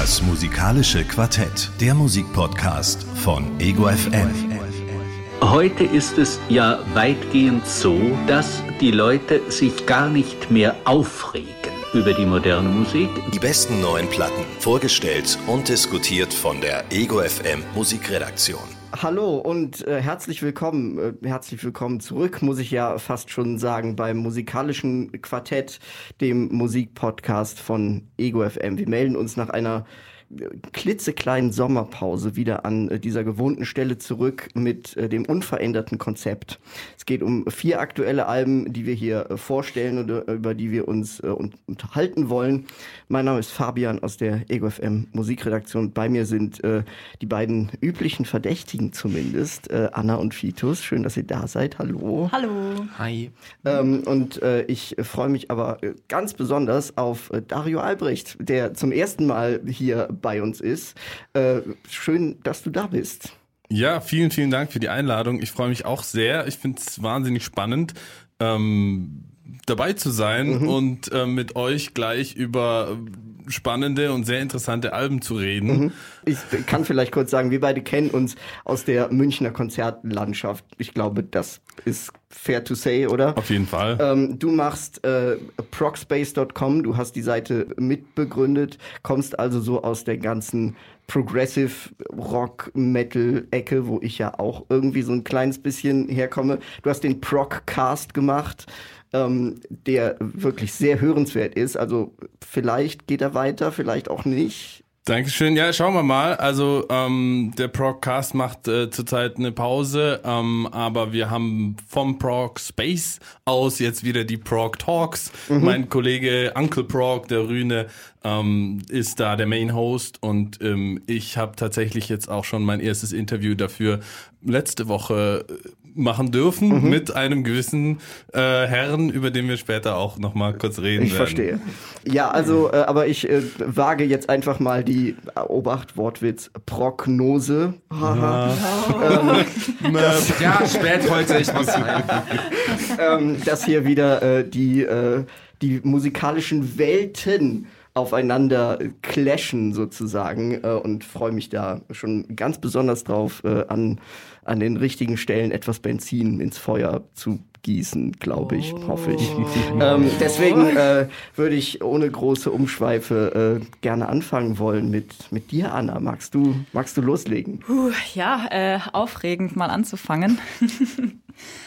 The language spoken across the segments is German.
Das musikalische Quartett, der Musikpodcast von Ego FM. Heute ist es ja weitgehend so, dass die Leute sich gar nicht mehr aufregen über die moderne Musik. Die besten neuen Platten, vorgestellt und diskutiert von der Ego FM Musikredaktion. Hallo und äh, herzlich willkommen, äh, herzlich willkommen zurück, muss ich ja fast schon sagen, beim musikalischen Quartett, dem Musikpodcast von Ego FM. Wir melden uns nach einer klitzekleinen Sommerpause wieder an äh, dieser gewohnten Stelle zurück mit äh, dem unveränderten Konzept. Es geht um vier aktuelle Alben, die wir hier äh, vorstellen oder über die wir uns unterhalten wollen. Mein Name ist Fabian aus der EgoFM Musikredaktion. Bei mir sind die beiden üblichen Verdächtigen zumindest, Anna und Fitus. Schön, dass ihr da seid. Hallo. Hallo. Hi. Ähm, und ich freue mich aber ganz besonders auf Dario Albrecht, der zum ersten Mal hier bei uns ist. Äh, schön, dass du da bist. Ja, vielen, vielen Dank für die Einladung. Ich freue mich auch sehr. Ich finde es wahnsinnig spannend. Ähm, dabei zu sein mhm. und äh, mit euch gleich über spannende und sehr interessante Alben zu reden. Mhm. Ich kann vielleicht kurz sagen, wir beide kennen uns aus der Münchner Konzertlandschaft. Ich glaube, das ist fair to say, oder? Auf jeden Fall. Ähm, du machst äh, procspace.com, du hast die Seite mitbegründet, kommst also so aus der ganzen Progressive Rock Metal Ecke, wo ich ja auch irgendwie so ein kleines bisschen herkomme. Du hast den Proccast gemacht ähm, der wirklich sehr hörenswert ist. Also vielleicht geht er weiter, vielleicht auch nicht. Dankeschön. Ja, schauen wir mal. Also ähm, der Procast macht äh, zurzeit eine Pause, ähm, aber wir haben vom Proc Space aus jetzt wieder die Proc Talks. Mhm. Mein Kollege Uncle Proc, der Rühne, ähm, ist da der Main Host und ähm, ich habe tatsächlich jetzt auch schon mein erstes Interview dafür letzte Woche äh, machen dürfen mhm. mit einem gewissen äh, Herrn, über den wir später auch noch mal kurz reden ich werden. Ich verstehe. Ja, also, äh, aber ich äh, wage jetzt einfach mal die äh, Obacht Wortwitz Prognose. Ja, ähm, ja spät heute, ich muss ähm, dass hier wieder äh, die äh, die musikalischen Welten aufeinander clashen sozusagen äh, und freue mich da schon ganz besonders drauf, an, an den richtigen Stellen etwas Benzin ins Feuer zu gießen, glaube ich, oh. hoffe ich. ähm, deswegen äh, würde ich ohne große Umschweife äh, gerne anfangen wollen mit, mit dir, Anna. Magst du, magst du loslegen? Puh, ja, äh, aufregend mal anzufangen.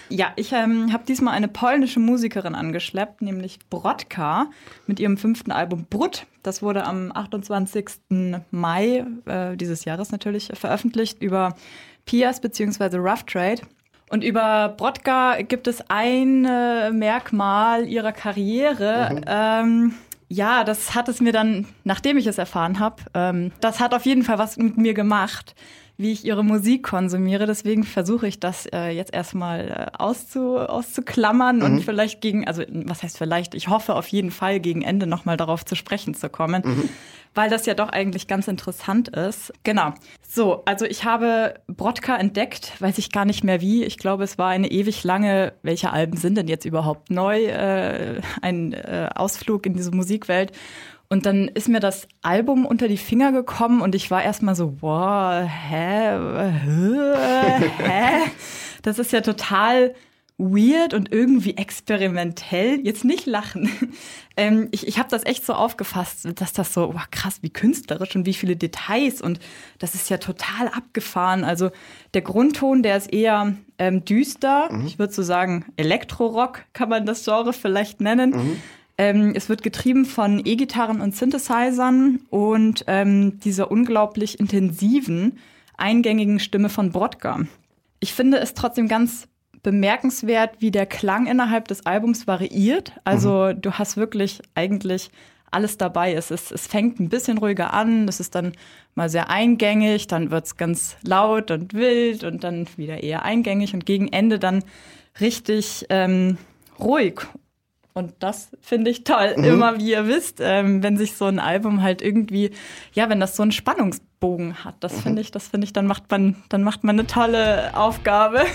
Ja, ich ähm, habe diesmal eine polnische Musikerin angeschleppt, nämlich Brodka mit ihrem fünften Album Brut. Das wurde am 28. Mai äh, dieses Jahres natürlich veröffentlicht über Pias bzw. Rough Trade. Und über Brodka gibt es ein äh, Merkmal ihrer Karriere. Mhm. Ähm, ja, das hat es mir dann, nachdem ich es erfahren habe, ähm, das hat auf jeden Fall was mit mir gemacht wie ich ihre Musik konsumiere. Deswegen versuche ich das äh, jetzt erstmal äh, auszu, auszuklammern mhm. und vielleicht gegen, also was heißt vielleicht, ich hoffe auf jeden Fall gegen Ende nochmal darauf zu sprechen zu kommen. Mhm. Weil das ja doch eigentlich ganz interessant ist. Genau. So, also ich habe Brodka entdeckt, weiß ich gar nicht mehr wie. Ich glaube, es war eine ewig lange, welche Alben sind denn jetzt überhaupt neu? Äh, ein äh, Ausflug in diese Musikwelt. Und dann ist mir das Album unter die Finger gekommen und ich war erstmal so, wow, hä, hä, hä? Das ist ja total weird und irgendwie experimentell. Jetzt nicht lachen. Ähm, ich ich habe das echt so aufgefasst, dass das so, wow, krass, wie künstlerisch und wie viele Details und das ist ja total abgefahren. Also der Grundton, der ist eher ähm, düster. Mhm. Ich würde so sagen, Elektrorock kann man das Genre vielleicht nennen. Mhm. Ähm, es wird getrieben von E-Gitarren und Synthesizern und ähm, dieser unglaublich intensiven, eingängigen Stimme von Brodka. Ich finde es trotzdem ganz bemerkenswert, wie der Klang innerhalb des Albums variiert. Also mhm. du hast wirklich eigentlich alles dabei. Es, ist, es fängt ein bisschen ruhiger an, es ist dann mal sehr eingängig, dann wird es ganz laut und wild und dann wieder eher eingängig und gegen Ende dann richtig ähm, ruhig und das finde ich toll. Mhm. Immer wie ihr wisst, ähm, wenn sich so ein Album halt irgendwie, ja, wenn das so einen Spannungsbogen hat, das mhm. finde ich, das finde ich, dann macht man, dann macht man eine tolle Aufgabe.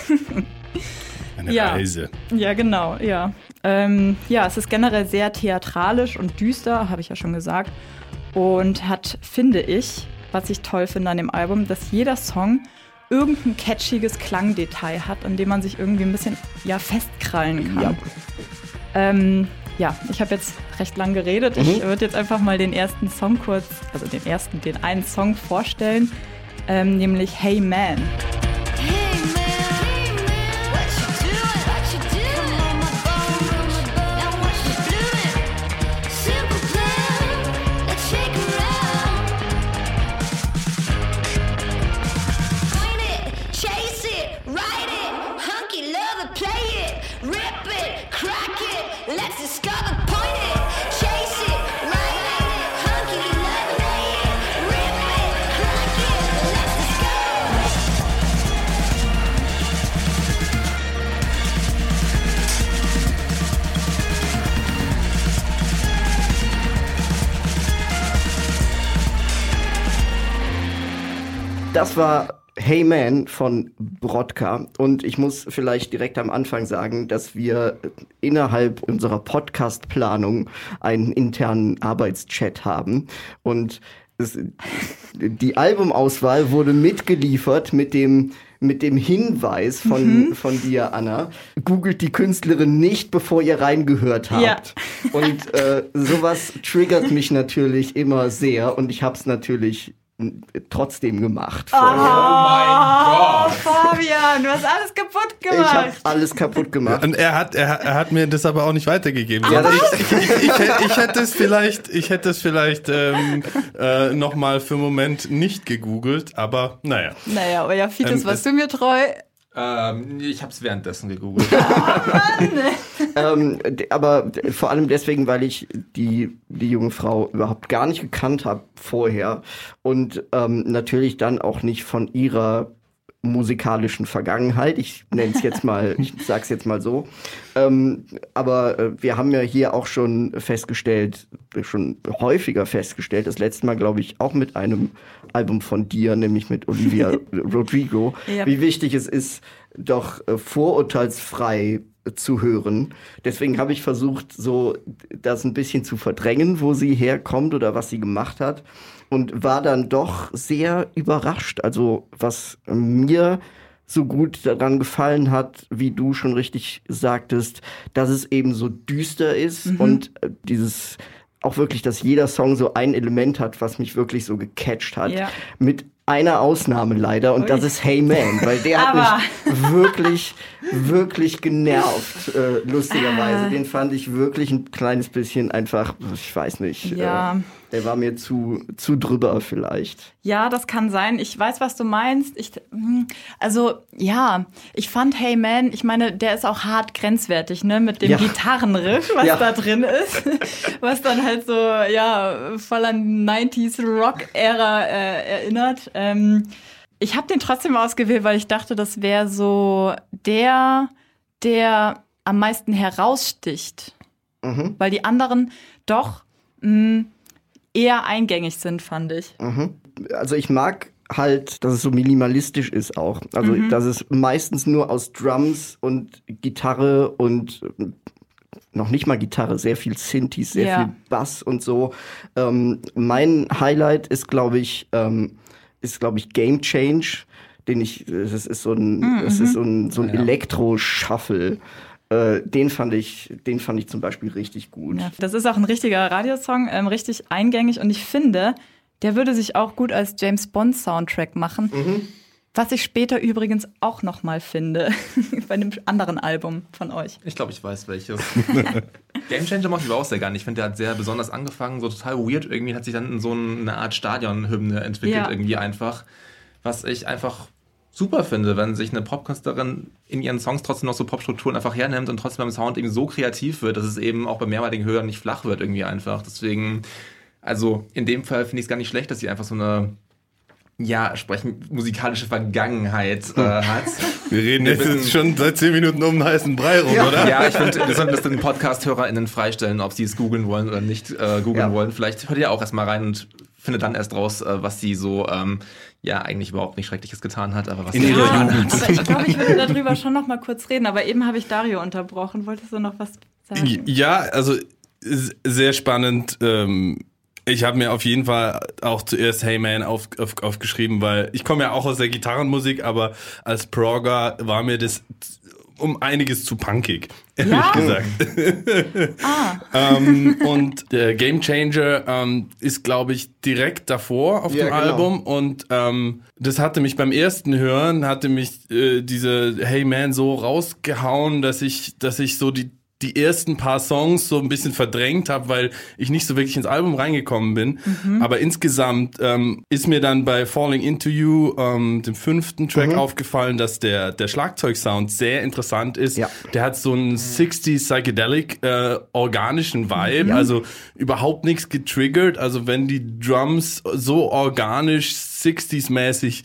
Eine ja. Reise. Ja, genau, ja. Ähm, ja, es ist generell sehr theatralisch und düster, habe ich ja schon gesagt. und hat, finde ich, was ich toll finde an dem Album, dass jeder Song irgendein catchiges Klangdetail hat, an dem man sich irgendwie ein bisschen ja, festkrallen kann. Ja, ähm, ja ich habe jetzt recht lang geredet. Mhm. Ich würde jetzt einfach mal den ersten Song kurz, also den ersten, den einen Song vorstellen, ähm, nämlich Hey Man. Das war Hey Man von Brodka. Und ich muss vielleicht direkt am Anfang sagen, dass wir innerhalb unserer Podcast-Planung einen internen Arbeitschat haben. Und es, die Albumauswahl wurde mitgeliefert mit dem mit dem Hinweis von, mhm. von dir, Anna, googelt die Künstlerin nicht, bevor ihr reingehört habt. Ja. Und äh, sowas triggert mich natürlich immer sehr und ich habe es natürlich trotzdem gemacht. Vorher. Oh, mein Gott. Fabian, du hast alles kaputt gemacht. Ich habe alles kaputt gemacht. Und er hat, er, er, hat mir das aber auch nicht weitergegeben. Ja, ich, ich, ich, ich, hätte es vielleicht, ich hätte es vielleicht ähm, äh, noch mal für einen Moment nicht gegoogelt, aber naja. Naja, aber ja, Fides, ähm, warst du mir treu? Ähm, ich habe es währenddessen gegoogelt. ähm, aber vor allem deswegen, weil ich die, die junge Frau überhaupt gar nicht gekannt habe vorher und ähm, natürlich dann auch nicht von ihrer musikalischen Vergangenheit. Ich nenne es jetzt mal, ich sag's jetzt mal so. Ähm, aber äh, wir haben ja hier auch schon festgestellt, schon häufiger festgestellt, das letzte Mal, glaube ich, auch mit einem Album von dir, nämlich mit Olivia Rodrigo, ja. wie wichtig es ist, doch äh, vorurteilsfrei zu hören. Deswegen habe ich versucht, so das ein bisschen zu verdrängen, wo sie herkommt oder was sie gemacht hat und war dann doch sehr überrascht. Also was mir so gut daran gefallen hat, wie du schon richtig sagtest, dass es eben so düster ist mhm. und äh, dieses auch wirklich, dass jeder Song so ein Element hat, was mich wirklich so gecatcht hat. Ja. Mit einer Ausnahme leider und Ui. das ist Hey Man, weil der hat mich wirklich, wirklich genervt, äh, lustigerweise. Ah. Den fand ich wirklich ein kleines bisschen einfach, ich weiß nicht. Ja. Äh, der war mir zu, zu drüber vielleicht. Ja, das kann sein. Ich weiß, was du meinst. Ich, hm, also, ja, ich fand Hey Man, ich meine, der ist auch hart grenzwertig, ne, mit dem ja. Gitarrenriff, was ja. da drin ist. was dann halt so, ja, voll an 90s Rock-Ära äh, erinnert. Ähm, ich habe den trotzdem ausgewählt, weil ich dachte, das wäre so der, der am meisten heraussticht. Mhm. Weil die anderen doch mh, hm, eher eingängig sind, fand ich. Mhm. Also ich mag halt, dass es so minimalistisch ist auch. Also mhm. dass es meistens nur aus Drums und Gitarre und noch nicht mal Gitarre, sehr viel Synthes, sehr ja. viel Bass und so. Ähm, mein Highlight ist, glaube ich, ähm, ist, glaube ich, Game Change, den ich, das ist so ein, mhm. das ist so ein, so ein ja. Elektro-Shuffle. Äh, den fand ich, den fand ich zum Beispiel richtig gut. Ja, das ist auch ein richtiger Radiosong, ähm, richtig eingängig und ich finde, der würde sich auch gut als James Bond Soundtrack machen. Mhm. Was ich später übrigens auch noch mal finde bei einem anderen Album von euch. Ich glaube, ich weiß welches. Game Changer mochte ich aber auch sehr gerne. Ich finde, der hat sehr besonders angefangen, so total weird. Irgendwie hat sich dann in so eine Art Stadionhymne entwickelt, ja. irgendwie einfach. Was ich einfach super finde, wenn sich eine Popkünstlerin in ihren Songs trotzdem noch so Popstrukturen einfach hernimmt und trotzdem beim Sound eben so kreativ wird, dass es eben auch bei mehrmaligen Hörern nicht flach wird irgendwie einfach. Deswegen, also in dem Fall finde ich es gar nicht schlecht, dass sie einfach so eine ja, sprechen musikalische Vergangenheit äh, hat. Wir reden jetzt, jetzt schon seit zehn Minuten um einen heißen Brei rum, ja. oder? Ja, ich finde, wir sollten das den Podcast-HörerInnen freistellen, ob sie es googeln wollen oder nicht äh, googeln ja. wollen. Vielleicht hört ihr auch erstmal rein und findet dann erst raus, äh, was sie so ähm, ja eigentlich überhaupt nicht Schreckliches getan hat, aber was in ihrer Jugend. Aber ich glaube, ich würde darüber schon noch mal kurz reden, aber eben habe ich Dario unterbrochen. Wolltest du noch was sagen? Ja, also sehr spannend. Ähm, Ich habe mir auf jeden Fall auch zuerst Hey Man auf, auf, aufgeschrieben, weil ich komme ja auch aus der Gitarrenmusik, aber als Progger war mir das um einiges zu punkig, ehrlich Ja? gesagt. ähm, und der Game Changer ähm, ist, glaube ich, direkt davor auf Ja, dem genau. Album und ähm, das hatte mich beim ersten Hören, hatte mich äh, diese Hey Man so rausgehauen, dass ich, dass ich so die die ersten paar Songs so ein bisschen verdrängt habe, weil ich nicht so wirklich ins Album reingekommen bin. Aber insgesamt ähm, ist mir dann bei Falling Into You, ähm, dem fünften Track, aufgefallen, dass der, der Schlagzeugsound sehr interessant ist. Ja. Der hat so einen 60s Psychedelic äh, organischen Vibe, also überhaupt nichts getriggert. Also wenn die Drums so organisch 60s-mäßig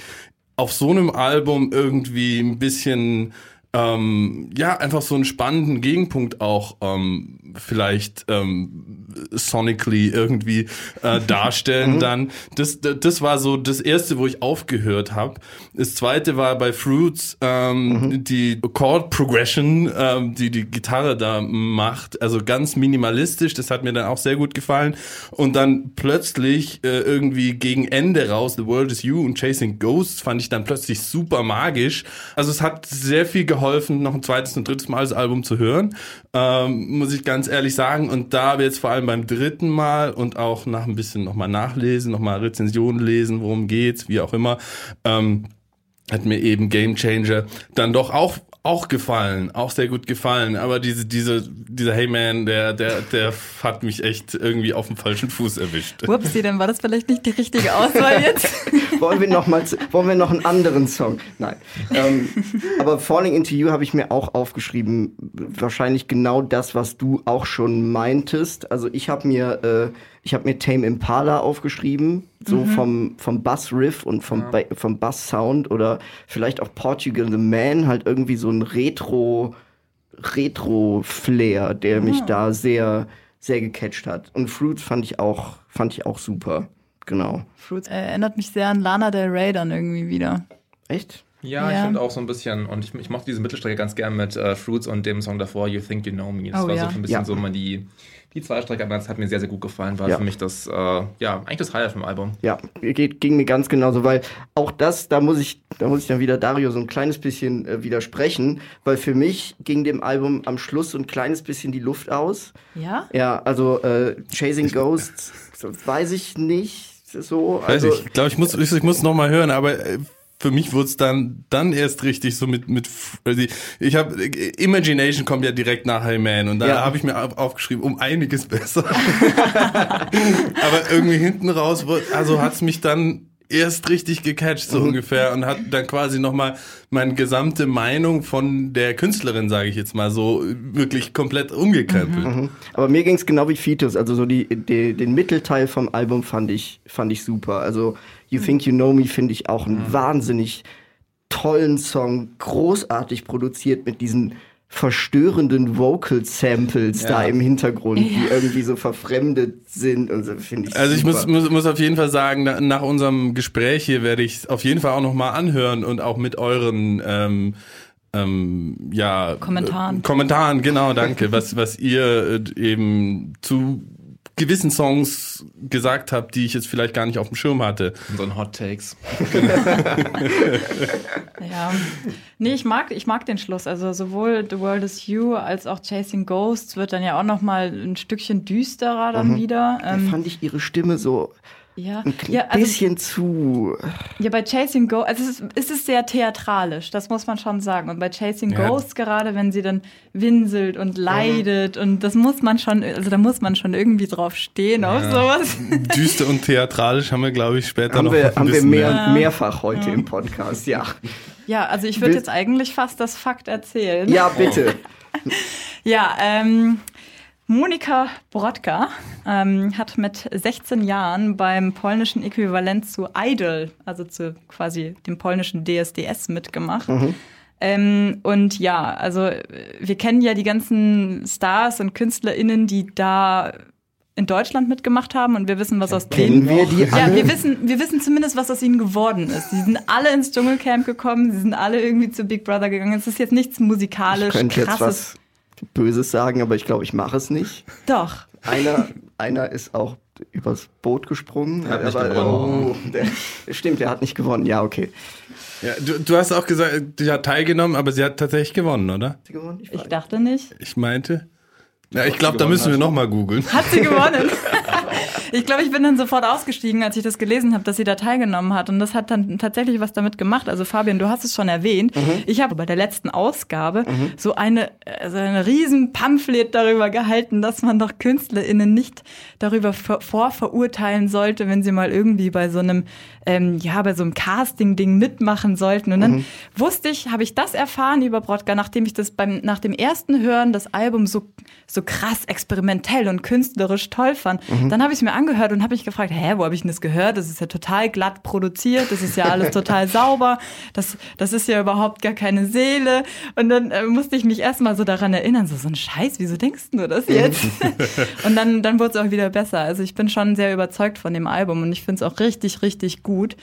auf so einem Album irgendwie ein bisschen ähm, ja, einfach so einen spannenden Gegenpunkt auch ähm, vielleicht ähm, sonically irgendwie äh, darstellen dann. Das, das das war so das erste, wo ich aufgehört habe. Das zweite war bei Fruits ähm, die Chord Progression, ähm, die die Gitarre da macht, also ganz minimalistisch, das hat mir dann auch sehr gut gefallen. Und dann plötzlich äh, irgendwie gegen Ende raus, The World is You und Chasing Ghosts fand ich dann plötzlich super magisch. Also es hat sehr viel geholfen, noch ein zweites und drittes Mal das Album zu hören, ähm, muss ich ganz ehrlich sagen. Und da habe ich jetzt vor allem beim dritten Mal und auch nach ein bisschen nochmal nachlesen, nochmal Rezensionen lesen, worum geht's, wie auch immer, ähm, hat mir eben Game Changer dann doch auch auch gefallen, auch sehr gut gefallen. Aber diese diese dieser Hey Man, der der der hat mich echt irgendwie auf dem falschen Fuß erwischt. Wupsi, dann war das vielleicht nicht die richtige Auswahl jetzt. wollen wir noch mal, wollen wir noch einen anderen Song? Nein. Ähm, aber Falling Into You habe ich mir auch aufgeschrieben. Wahrscheinlich genau das, was du auch schon meintest. Also ich habe mir, äh, ich habe mir Tame Impala aufgeschrieben, so vom vom Bass-Riff und vom Ba- vom Bass-Sound oder vielleicht auch Portugal the Man, halt irgendwie so ein Retro Retro-Flair, der mich da sehr sehr gecatcht hat. Und Fruits fand ich auch fand ich auch super. Genau. Fruits äh, erinnert mich sehr an Lana Del Rey dann irgendwie wieder. Echt? Ja, ich Ja. finde auch so ein bisschen, und ich, ich mochte diese Mittelstrecke ganz gern mit äh, Fruits und dem Song davor, You Think You Know Me. Das Oh, war ja. so für ein bisschen Ja. so mal die, die Zweistrecke, aber das hat mir sehr, sehr gut gefallen. War Ja. für mich das, äh, ja, eigentlich das Highlight vom Album. Ja, geht, ging mir ganz genauso, weil auch das, da muss ich, da muss ich dann wieder Dario so ein kleines bisschen äh, widersprechen, weil für mich ging dem Album am Schluss so ein kleines bisschen die Luft aus. Ja? Ja, also äh, Chasing Ghosts, so, weiß ich nicht so. Weiß Also, ich, ich glaube, ich muss, ich, ich muss noch mal hören, aber äh, für mich wurde es dann, dann erst richtig so mit, mit, also ich- habe, Imagination kommt ja direkt nach Hey Man und da Ja. habe ich mir auf- aufgeschrieben, um einiges besser. aber irgendwie hinten raus, also hat's mich dann erst richtig gecatcht, so ungefähr, und hat dann quasi nochmal meine gesamte Meinung von der Künstlerin, sage ich jetzt mal so, wirklich komplett umgekrempelt. aber mir ging es genau wie Fitus, also so die, die, den Mittelteil vom Album fand ich, fand ich super. Also You Think You Know Me finde ich auch einen wahnsinnig tollen Song, großartig produziert mit diesen verstörenden Vocal Samples da im Hintergrund, die irgendwie so verfremdet sind und so finde ich Also ich super. muss, muss, muss auf jeden Fall sagen, na- nach unserem Gespräch hier werde ich auf jeden Fall auch nochmal anhören und auch mit euren ähm, ähm, ja, Kommentaren. Äh, Kommentaren, genau, danke, was, was ihr äh, eben zu gewissen Songs gesagt habt, die ich jetzt vielleicht gar nicht auf dem Schirm hatte. Unseren Hot Takes. Ja. Nee, ich mag, ich mag den Schluss. Also sowohl The World is You als auch Chasing Ghosts wird dann ja auch noch mal ein Stückchen düsterer dann wieder. da Ähm, fand ich ihre Stimme so ja, ein ja, also, bisschen zu ja, bei Chasing Ghosts, also es ist, es ist sehr theatralisch, das muss man schon sagen. Und bei Chasing Ja. Ghosts gerade, wenn sie dann winselt und leidet und das muss man schon, also da muss man schon irgendwie drauf stehen auf sowas. Düster und theatralisch haben wir, glaube ich, später haben noch wir, ein haben wir mehr, mehr. mehrfach heute im Podcast, ja. Ja, also ich würde jetzt eigentlich fast das Fakt erzählen. Ja, bitte. Ja, ähm, Monika Brodka ähm, hat mit 16 Jahren beim polnischen Äquivalent zu Idol, also zu quasi dem polnischen DSDS mitgemacht. Ähm, und ja, also wir kennen ja die ganzen Stars und KünstlerInnen, die da in Deutschland mitgemacht haben und wir wissen, was aus Kennen denen wir die ja, alle? wir wissen, wir wissen zumindest, was aus ihnen geworden ist. Sie sind alle ins Dschungelcamp gekommen, sie sind alle irgendwie zu Big Brother gegangen. Es ist jetzt nichts musikalisch Ich könnte jetzt krasses. was Böses sagen, aber ich glaube, ich mache es nicht. Doch. Einer, einer ist auch übers Boot gesprungen. Hat nicht Aber, gewonnen. oh, der, stimmt, der hat nicht gewonnen. Ja, okay. Ja, du, du hast auch gesagt, sie hat teilgenommen, aber sie hat tatsächlich gewonnen, oder? Hat sie gewonnen? Ich Ich dachte nicht. Ich meinte. Ja, ich glaube, da müssen wir nochmal googeln. Hat sie gewonnen? ich glaube, ich bin dann sofort ausgestiegen, als ich das gelesen habe, dass sie da teilgenommen hat. Und das hat dann tatsächlich was damit gemacht. Also Fabian, du hast es schon erwähnt. Ich habe bei der letzten Ausgabe so eine, also eine riesen Pamphlet darüber gehalten, dass man doch KünstlerInnen nicht darüber vor- vorverurteilen sollte, wenn sie mal irgendwie bei so einem, ähm, ja, bei so einem Casting-Ding mitmachen sollten. Und dann wusste ich, habe ich das erfahren über Brodka, nachdem ich das beim, nach dem ersten Hören das Album so, so krass experimentell und künstlerisch toll fand. Dann habe ich es mir angehört und habe mich gefragt, hä, wo habe ich denn das gehört? Das ist ja total glatt produziert, das ist ja alles total sauber, das, das ist ja überhaupt gar keine Seele. Und dann äh, musste ich mich erstmal so daran erinnern, so, so ein Scheiß, wieso denkst du das jetzt? und dann, dann wurde es auch wieder besser. Also ich bin schon sehr überzeugt von dem Album und ich finde es auch richtig, richtig gut.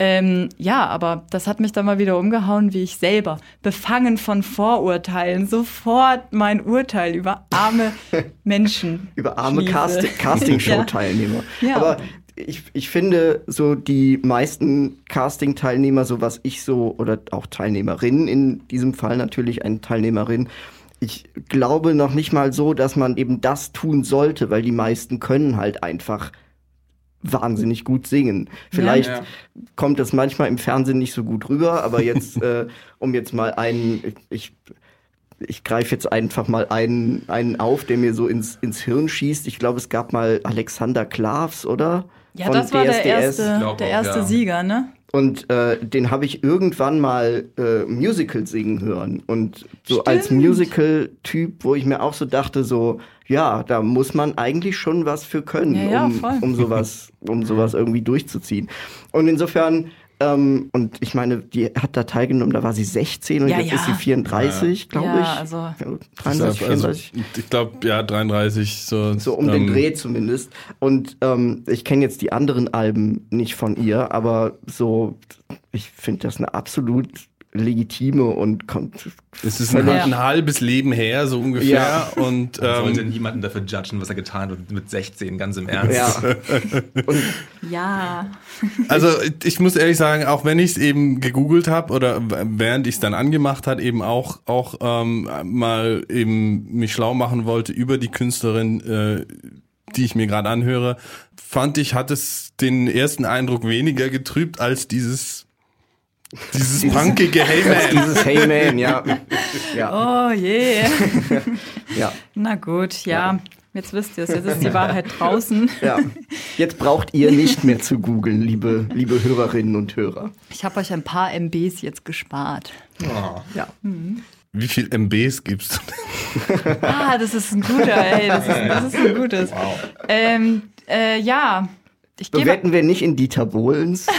Ähm, ja, aber das hat mich dann mal wieder umgehauen, wie ich selber, befangen von Vorurteilen, sofort mein Urteil über arme Menschen. Über arme. Casting- Castingshow-Teilnehmer. Ja. Aber ich, ich finde, so die meisten Casting-Teilnehmer, so was ich so, oder auch Teilnehmerinnen, in diesem Fall natürlich eine Teilnehmerin, ich glaube noch nicht mal so, dass man eben das tun sollte, weil die meisten können halt einfach wahnsinnig gut singen. Vielleicht Ja. kommt das manchmal im Fernsehen nicht so gut rüber, aber jetzt, äh, um jetzt mal einen, ich, ich greife jetzt einfach mal einen, einen auf, der mir so ins, ins Hirn schießt. Ich glaube, es gab mal Alexander Klavs, oder? Ja, Von das war der DSDS. erste, glaub der auch, erste ja. Sieger, ne? Und äh, den habe ich irgendwann mal äh, Musical singen hören. Und so als Stimmt. Musical-Typ, wo ich mir auch so dachte, so, ja, da muss man eigentlich schon was für können, Ja, ja, um, um sowas, um sowas irgendwie durchzuziehen. Und insofern, ähm, und ich meine, die hat da teilgenommen, da war sie 16 und Ja, jetzt ja. ist sie 34, glaube ich. also- Ja, Ich 33, glaub, also, 34. ich glaube, ja, 33, so. So um den ähm, Dreh zumindest. Und ähm, ich kenne jetzt die anderen Alben nicht von ihr, aber so, ich finde das eine absolut legitime und Es ist ein, ein halbes Leben her, so ungefähr. Ja. Und Man sollte ähm, niemanden dafür judgen, was er getan hat mit 16, ganz im Ernst. ja. Ja. also ich muss ehrlich sagen, auch wenn ich es eben gegoogelt habe oder während ich es dann angemacht hat, eben auch auch ähm, mal eben mich schlau machen wollte über die Künstlerin, äh, die ich mir gerade anhöre, fand ich, hat es den ersten Eindruck weniger getrübt als dieses dieses punkige Hey Man. dieses Hey Man, ja. Ja, Oh je. ja, Na gut, ja. Jetzt wisst ihr es, jetzt ist die Wahrheit draußen. ja. Jetzt braucht ihr nicht mehr zu googeln, liebe, liebe Hörerinnen und Hörer. Ich habe euch ein paar MBs jetzt gespart. Oh. Ja. Wie viel MBs gibst du? Ah, das ist ein guter, ey, das ist, das ist ein gutes. Ähm, äh, ja, ich. Bewerten wir nicht in Dieter Bohlens.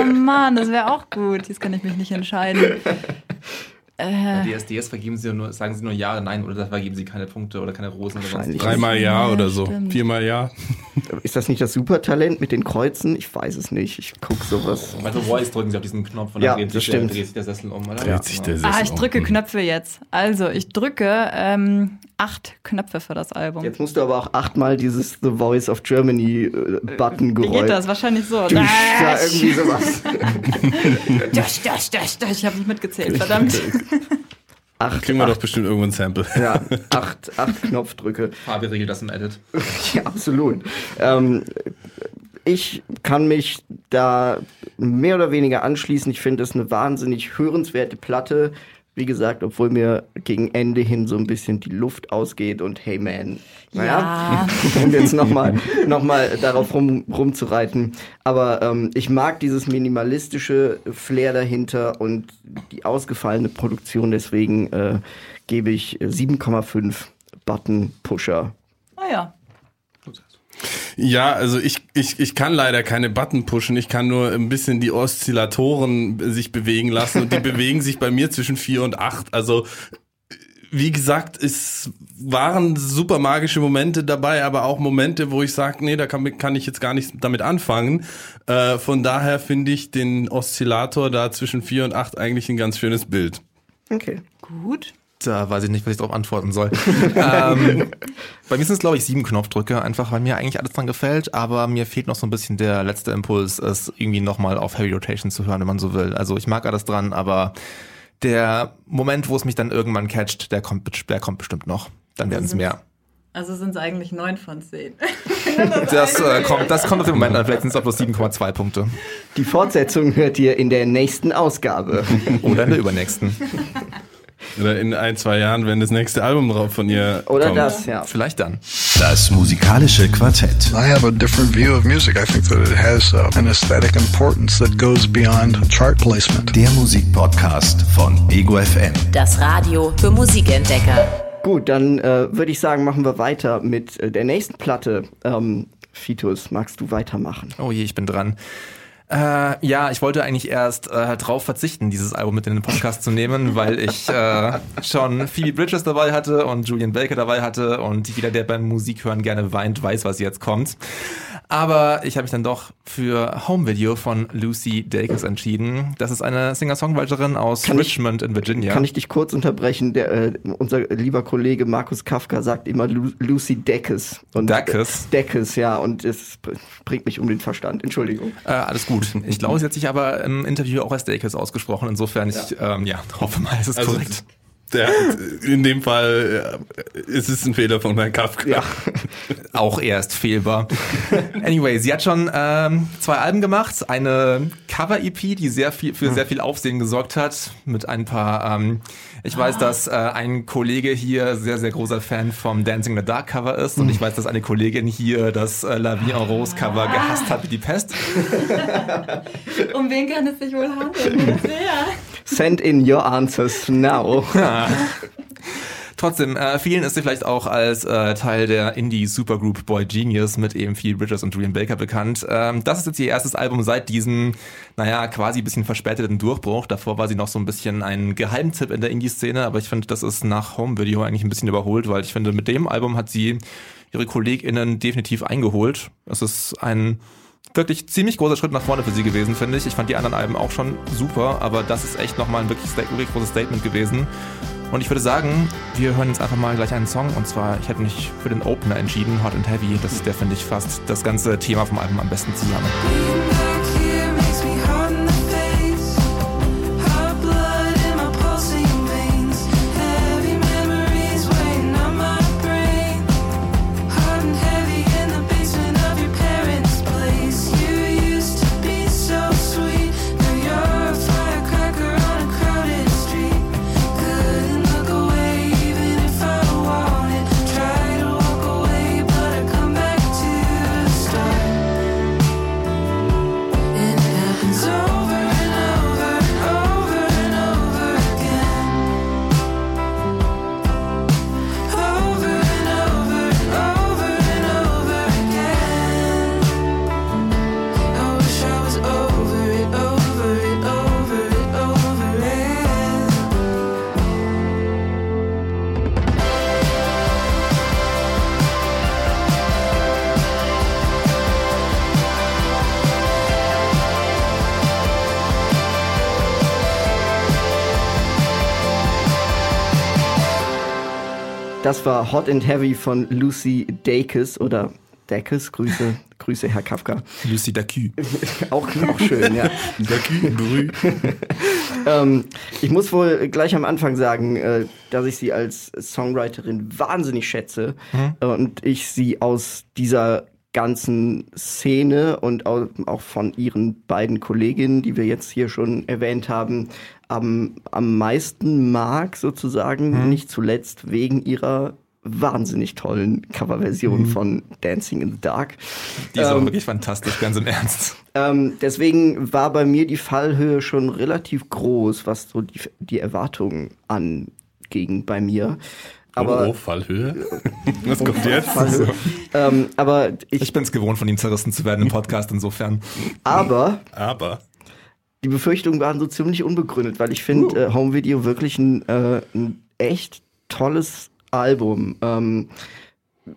Oh Mann, das wäre auch gut. Jetzt kann ich mich nicht entscheiden. Bei DSDS vergeben sie nur, sagen sie nur Ja oder Nein oder da vergeben sie keine Punkte oder keine Rosen oder was. Dreimal ja Ja, oder so. stimmt. Viermal ja. Ist das nicht das Supertalent mit den Kreuzen? Ich weiß es nicht. Ich guck sowas. Bei The Voice drücken sie auf diesen Knopf und Ja, dann dreht sich, der, dreht sich der Sessel um, oder? Dreht sich der Ah, Sessel ich um. drücke Knöpfe jetzt. Also, ich drücke ähm, acht Knöpfe für das Album. Jetzt musst du aber auch achtmal dieses The Voice of Germany äh, Button Wie geräumt. geht das? Wahrscheinlich so. Ja, irgendwie sowas. Dash, dash, dash, dash. Ich habe nicht mitgezählt, verdammt. Acht, Kriegen wir acht, doch bestimmt irgendwo ein Sample. ja, acht, acht Knopfdrücke. Fabi regelt das im Edit. Ja, absolut. Ähm, ich kann mich da mehr oder weniger anschließen. Ich finde das eine wahnsinnig hörenswerte Platte. Wie gesagt, obwohl mir gegen Ende hin so ein bisschen die Luft ausgeht und hey man, naja, um jetzt nochmal noch mal darauf rum, rumzureiten. Aber ähm, ich mag dieses minimalistische Flair dahinter und die ausgefallene Produktion. Deswegen äh, gebe ich äh, 7,5 Button Pusher. Ah ja. Ja, also ich, ich, ich kann leider keine Button pushen. Ich kann nur ein bisschen die Oszillatoren sich bewegen lassen und die bewegen sich bei mir zwischen vier und acht. Also wie gesagt, es waren super magische Momente dabei, aber auch Momente, wo ich sage, nee, da kann, kann ich jetzt gar nicht damit anfangen. Äh, von daher finde ich den Oszillator da zwischen vier und acht eigentlich ein ganz schönes Bild. Okay. Gut. Da weiß ich nicht, was ich darauf antworten soll. ähm, bei mir sind es, glaube ich, sieben Knopfdrücke, einfach weil mir eigentlich alles dran gefällt, aber mir fehlt noch so ein bisschen der letzte Impuls, es irgendwie nochmal auf Heavy Rotation zu hören, wenn man so will. Also ich mag alles dran, aber der Moment, wo es mich dann irgendwann catcht, der kommt, der kommt bestimmt noch. Dann werden es mehr. Also sind es eigentlich neun von zehn. das, äh, kommt, das kommt auf den Moment an. Vielleicht sind es auch bloß 7,2 Punkte. Die Fortsetzung hört ihr in der nächsten Ausgabe. Oder in der übernächsten. Oder in ein, zwei Jahren, wenn das nächste Album drauf von ihr Oder kommt. das, ja. Vielleicht dann. Das musikalische Quartett. I have a different view of music. I think that it has uh, an aesthetic importance that goes beyond chart placement. Der Musikpodcast von Ego FM. Das Radio für Musikentdecker. Gut, dann äh, würde ich sagen, machen wir weiter mit äh, der nächsten Platte. Ähm, Fitus, magst du weitermachen? Oh je, ich bin dran. Äh, ja, ich wollte eigentlich erst äh, drauf verzichten, dieses Album mit in den Podcast zu nehmen, weil ich äh, schon Phoebe Bridges dabei hatte und Julian Baker dabei hatte und jeder, der beim Musikhören gerne weint, weiß, was jetzt kommt. Aber ich habe mich dann doch für Home Video von Lucy Dacus entschieden. Das ist eine Singer-Songwriterin aus Kann ich- Richmond in Virginia. Kann ich dich kurz unterbrechen? Der, äh, unser lieber Kollege Markus Kafka sagt immer Lu Lucy. Und, Dacus? Äh, Deckes, ja, und es br- bringt mich um den Verstand. Entschuldigung. Äh, alles gut. Ich glaube, sie hat sich aber im Interview auch als Dacus ausgesprochen. Insofern, ich ähm, ja, hoffe mal, es ist Also, korrekt. Der, in dem Fall äh, ist es ein Fehler von Herrn Kafka. Ja. Auch erst fehlbar. Anyway, sie hat schon ähm, zwei Alben gemacht. Eine Cover-EP, die sehr viel, für sehr viel Aufsehen gesorgt hat. Mit ein paar, ähm, ich weiß, dass äh, ein Kollege hier sehr, sehr großer Fan vom Dancing in the Dark Cover ist. Und ich weiß, dass eine Kollegin hier das äh, La Vie en Rose Cover gehasst hat wie die Pest. Um wen kann es sich wohl handeln? Sehr. Send in your answers now. Trotzdem, äh, vielen ist sie vielleicht auch als äh, Teil der Indie-Supergroup Boy Genius mit eben Phoebe Bridges und Julian Baker bekannt. Ähm, das ist jetzt ihr erstes Album seit diesem, naja, quasi ein bisschen verspäteten Durchbruch. Davor war sie noch so ein bisschen ein Geheimtipp in der Indie-Szene, aber ich finde, das ist nach Home Video eigentlich ein bisschen überholt, weil ich finde, mit dem Album hat sie ihre KollegInnen definitiv eingeholt. Es ist ein wirklich ziemlich großer Schritt nach vorne für sie gewesen, finde ich. Ich fand die anderen Alben auch schon super, aber das ist echt nochmal ein wirklich, wirklich großes Statement gewesen. Und ich würde sagen, wir hören jetzt einfach mal gleich einen Song. Und zwar, ich hätte mich für den Opener entschieden, Hot and Heavy. Das ist der, finde ich, fast das ganze Thema vom Album am besten zusammen. Das war Hot and Heavy von Lucy Dacus oder Dacus. Grüße, Grüße, Herr Kafka. Lucy Dacu. Auch, auch schön, ja. ähm, ich muss wohl gleich am Anfang sagen, äh, dass ich sie als Songwriterin wahnsinnig schätze äh, und ich sie aus dieser ganzen Szene und au- auch von ihren beiden Kolleginnen, die wir jetzt hier schon erwähnt haben, am, am meisten mag, sozusagen, nicht zuletzt wegen ihrer wahnsinnig tollen Coverversion von Dancing in the Dark. Die ist auch Ähm, wirklich fantastisch, ganz im Ernst. ähm, deswegen war bei mir die Fallhöhe schon relativ groß, was so die, die Erwartungen anging bei mir. Aber, oh, oh, Fallhöhe. Was kommt jetzt? Fallhöhe. ähm, aber ich, Ich bin es gewohnt, von ihm zerrissen zu werden im Podcast, insofern. aber Aber die Befürchtungen waren so ziemlich unbegründet, weil ich finde äh, Home Video wirklich ein, äh, ein echt tolles Album. Ähm,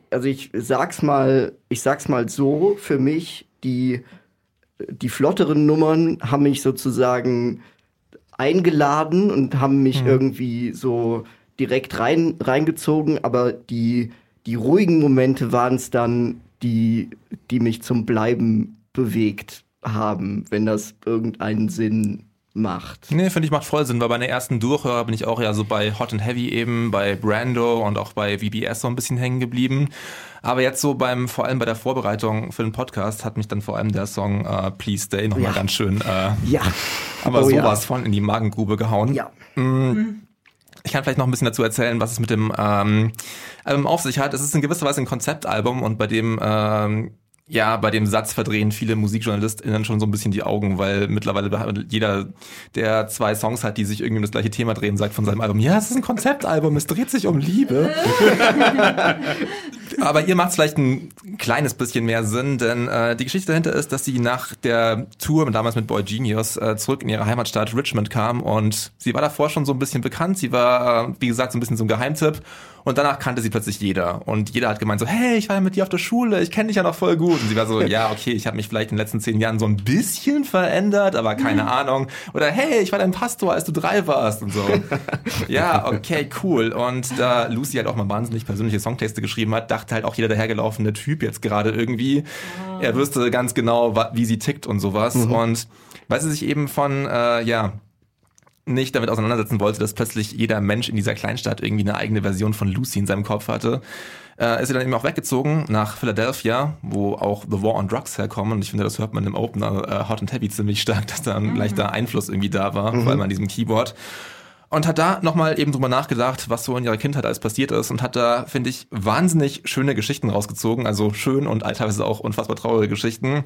also ich sag's mal, ich sag's mal so, für mich, die, die flotteren Nummern haben mich sozusagen eingeladen und haben mich irgendwie so direkt rein, reingezogen, aber die, die ruhigen Momente waren es dann, die, die mich zum Bleiben bewegt haben, wenn das irgendeinen Sinn macht. Nee, finde ich macht voll Sinn, weil bei der ersten Durchhörer bin ich auch ja so bei Hot and Heavy eben, bei Brando und auch bei VBS so ein bisschen hängen geblieben. Aber jetzt so beim, vor allem bei der Vorbereitung für den Podcast hat mich dann vor allem der Song äh, Please Stay nochmal Ja. ganz schön, äh, Ja. aber Oh ja. sowas von in die Magengrube gehauen. Ja. Ich kann vielleicht noch ein bisschen dazu erzählen, was es mit dem ähm, Album auf sich hat. Es ist in gewisser Weise ein Konzeptalbum und bei dem ähm, ja, bei dem Satz verdrehen viele MusikjournalistInnen schon so ein bisschen die Augen, weil mittlerweile jeder, der zwei Songs hat, die sich irgendwie um das gleiche Thema drehen, sagt von seinem Album, ja, es ist ein Konzeptalbum, es dreht sich um Liebe. Aber ihr macht vielleicht ein kleines bisschen mehr Sinn, denn äh, die Geschichte dahinter ist, dass sie nach der Tour damals mit Boy Genius äh, zurück in ihre Heimatstadt Richmond kam und sie war davor schon so ein bisschen bekannt. Sie war, äh, wie gesagt, so ein bisschen so ein Geheimtipp. Und danach kannte sie plötzlich jeder. Und jeder hat gemeint so, hey, ich war ja mit dir auf der Schule, ich kenne dich ja noch voll gut. Und sie war so, ja, okay, ich habe mich vielleicht in den letzten zehn Jahren so ein bisschen verändert, aber keine Ahnung. Oder hey, ich war dein Pastor, als du drei warst und so. ja, okay, cool. Und da Lucy halt auch mal wahnsinnig persönliche Songtexte geschrieben hat, dachte halt auch jeder dahergelaufene Typ jetzt gerade irgendwie, er wüsste ganz genau, wie sie tickt und sowas. Und weil sie sich eben von, äh, ja, nicht damit auseinandersetzen wollte, dass plötzlich jeder Mensch in dieser Kleinstadt irgendwie eine eigene Version von Lucy in seinem Kopf hatte, äh, ist sie dann eben auch weggezogen nach Philadelphia, wo auch The War on Drugs herkommen. Und ich finde, das hört man im Opener äh, Hot and Heavy ziemlich stark, dass da ein leichter Einfluss irgendwie da war, vor allem an diesem Keyboard. Und hat da nochmal eben drüber nachgedacht, was so in ihrer Kindheit alles passiert ist und hat da, finde ich, wahnsinnig schöne Geschichten rausgezogen. Also schön und teilweise auch unfassbar traurige Geschichten.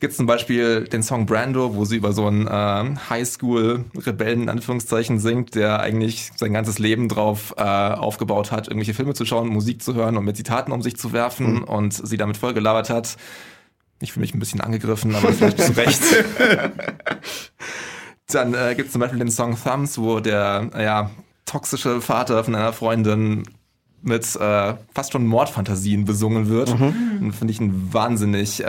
Gibt zum Beispiel den Song Brando, wo sie über so einen äh, Highschool-Rebellen in Anführungszeichen singt, der eigentlich sein ganzes Leben drauf äh, aufgebaut hat, irgendwelche Filme zu schauen, Musik zu hören und mit Zitaten um sich zu werfen und sie damit voll gelabert hat. Ich fühle mich ein bisschen angegriffen, aber vielleicht zu Recht. Dann äh, gibt es zum Beispiel den Song Thumbs, wo der ja, toxische Vater von einer Freundin mit äh, fast schon Mordfantasien besungen wird. Und Finde ich ein wahnsinnig äh,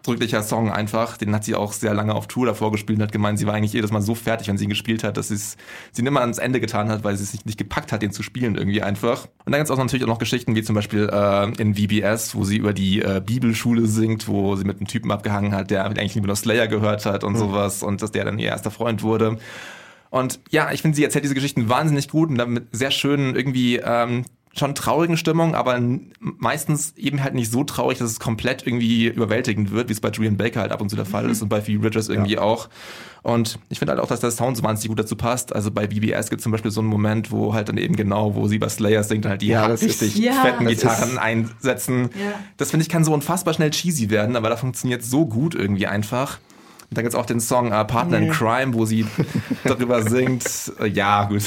eindrücklicher Song einfach. Den hat sie auch sehr lange auf Tour davor gespielt und hat gemeint, sie war eigentlich jedes Mal so fertig, wenn sie ihn gespielt hat, dass sie es sie nimmer ans Ende getan hat, weil sie es nicht, nicht gepackt hat, den zu spielen irgendwie einfach. Und dann gibt es auch natürlich auch noch Geschichten wie zum Beispiel äh, in VBS, wo sie über die äh, Bibelschule singt, wo sie mit einem Typen abgehangen hat, der eigentlich lieber nur Slayer gehört hat und sowas und dass der dann ihr erster Freund wurde. Und ja, ich finde, sie erzählt diese Geschichten wahnsinnig gut und dann mit sehr schönen, irgendwie ähm, schon traurigen Stimmung, aber meistens eben halt nicht so traurig, dass es komplett irgendwie überwältigend wird, wie es bei Julian Baker halt ab und zu der Fall ist und bei Phoebe Bridgers irgendwie auch. Und ich finde halt auch, dass der Sound so wahnsinnig gut dazu passt. Also bei BBS gibt es zum Beispiel so einen Moment, wo halt dann eben genau, wo sie bei Slayer singt, halt die Ja, richtig Ja, fetten Gitarren ist- einsetzen. Ja. Das finde ich kann so unfassbar schnell cheesy werden, aber da funktioniert so gut irgendwie einfach. Und dann gibt's auch den Song äh, Partner in Crime, wo sie darüber singt, äh, ja gut,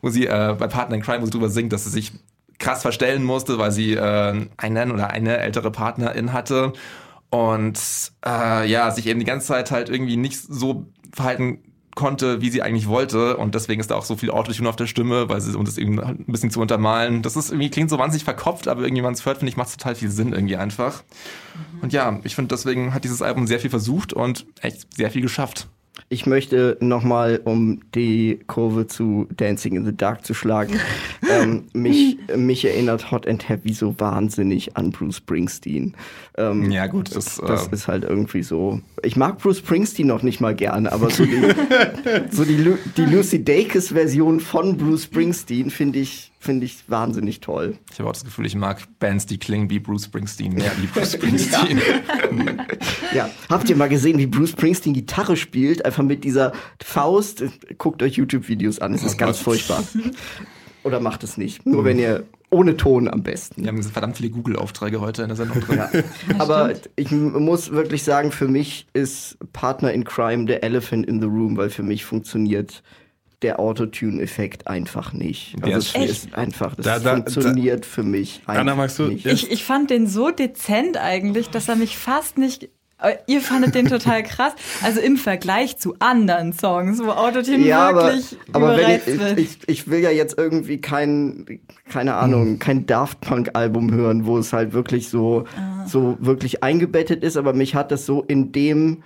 wo sie äh, bei Partner in Crime, wo sie darüber singt, dass sie sich krass verstellen musste, weil sie äh, einen oder eine ältere Partnerin hatte und äh, ja, sich eben die ganze Zeit halt irgendwie nicht so verhalten konnte, wie sie eigentlich wollte und deswegen ist da auch so viel Autotune auf der Stimme, weil sie um das eben halt ein bisschen zu untermalen. Das ist irgendwie klingt so wahnsinnig verkopft, aber irgendwie wenn man es hört, finde ich, macht total viel Sinn irgendwie einfach. Und ja, ich finde deswegen hat dieses Album sehr viel versucht und echt sehr viel geschafft. Ich möchte nochmal, um die Kurve zu Dancing in the Dark zu schlagen, ähm, mich, mich erinnert Hot and Heavy so wahnsinnig an Bruce Springsteen. Ähm, Ja, gut, das, das äh, ist halt irgendwie so. Ich mag Bruce Springsteen noch nicht mal gern, aber so die, so die, Lu die Lucy Dacus-Version von Bruce Springsteen finde ich, finde ich wahnsinnig toll. Ich habe auch das Gefühl, ich mag Bands, die klingen wie Bruce Springsteen mehr wie Bruce Springsteen. Ja, habt ihr mal gesehen, wie Bruce Springsteen Gitarre spielt? Einfach mit dieser Faust. Guckt euch YouTube-Videos an, es ist Oh ganz Gott. furchtbar. Oder macht es nicht. Nur wenn ihr ohne Ton am besten. Wir haben verdammt viele Google-Aufträge heute in der Sendung drin. Ja. Aber ich muss wirklich sagen, für mich ist Partner in Crime der Elephant in the Room, weil für mich funktioniert der Autotune-Effekt einfach nicht. Der Also ist es ist einfach, das Da- da- funktioniert für mich einfach Anna, magst du- nicht. Ich, ich fand den so dezent eigentlich, dass er mich fast nicht. äh, Ihr fandet den total krass. Also im Vergleich zu anderen Songs, wo Autotune Ja, aber, wirklich aber wenn überreizt ich, wird. ich, ich will ja jetzt irgendwie kein, keine Ahnung, kein Daft Punk Album hören, wo es halt wirklich so, so wirklich eingebettet ist, aber mich hat das so in dem,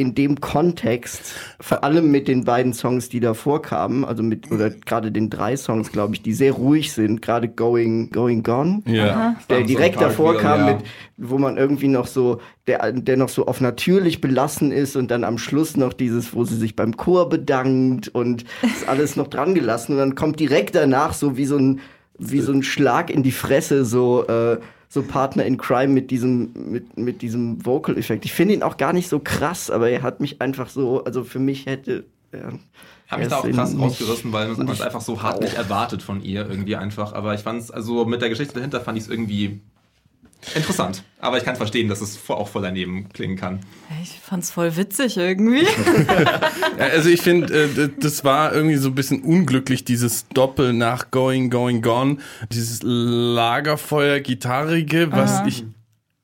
in dem Kontext, vor allem mit den beiden Songs, die davor kamen, also mit, oder gerade den drei Songs, glaube ich, die sehr ruhig sind, gerade Going, Going Gone, Ja. der direkt davor kam, ja. mit, wo man irgendwie noch so, der, der noch so auf natürlich belassen ist und dann am Schluss noch dieses, wo sie sich beim Chor bedankt und ist alles noch dran gelassen und dann kommt direkt danach so wie so ein, wie so ein Schlag in die Fresse, so, äh, so Partner in Crime mit diesem, mit, mit diesem Vocal-Effekt. Ich finde ihn auch gar nicht so krass, aber er hat mich einfach so, also für mich hätte, ja, Ich habe mich da auch krass rausgerissen, weil man es einfach so hart nicht erwartet von ihr irgendwie einfach. Aber ich fand es, also mit der Geschichte dahinter fand ich es irgendwie interessant. Aber ich kann verstehen, dass es auch voll daneben klingen kann. Ich fand's voll witzig irgendwie. Ja, Also ich finde, äh, das war irgendwie so ein bisschen unglücklich, dieses Doppel nach Going, Going, Gone. Dieses Lagerfeuer-Gitarrige, was ich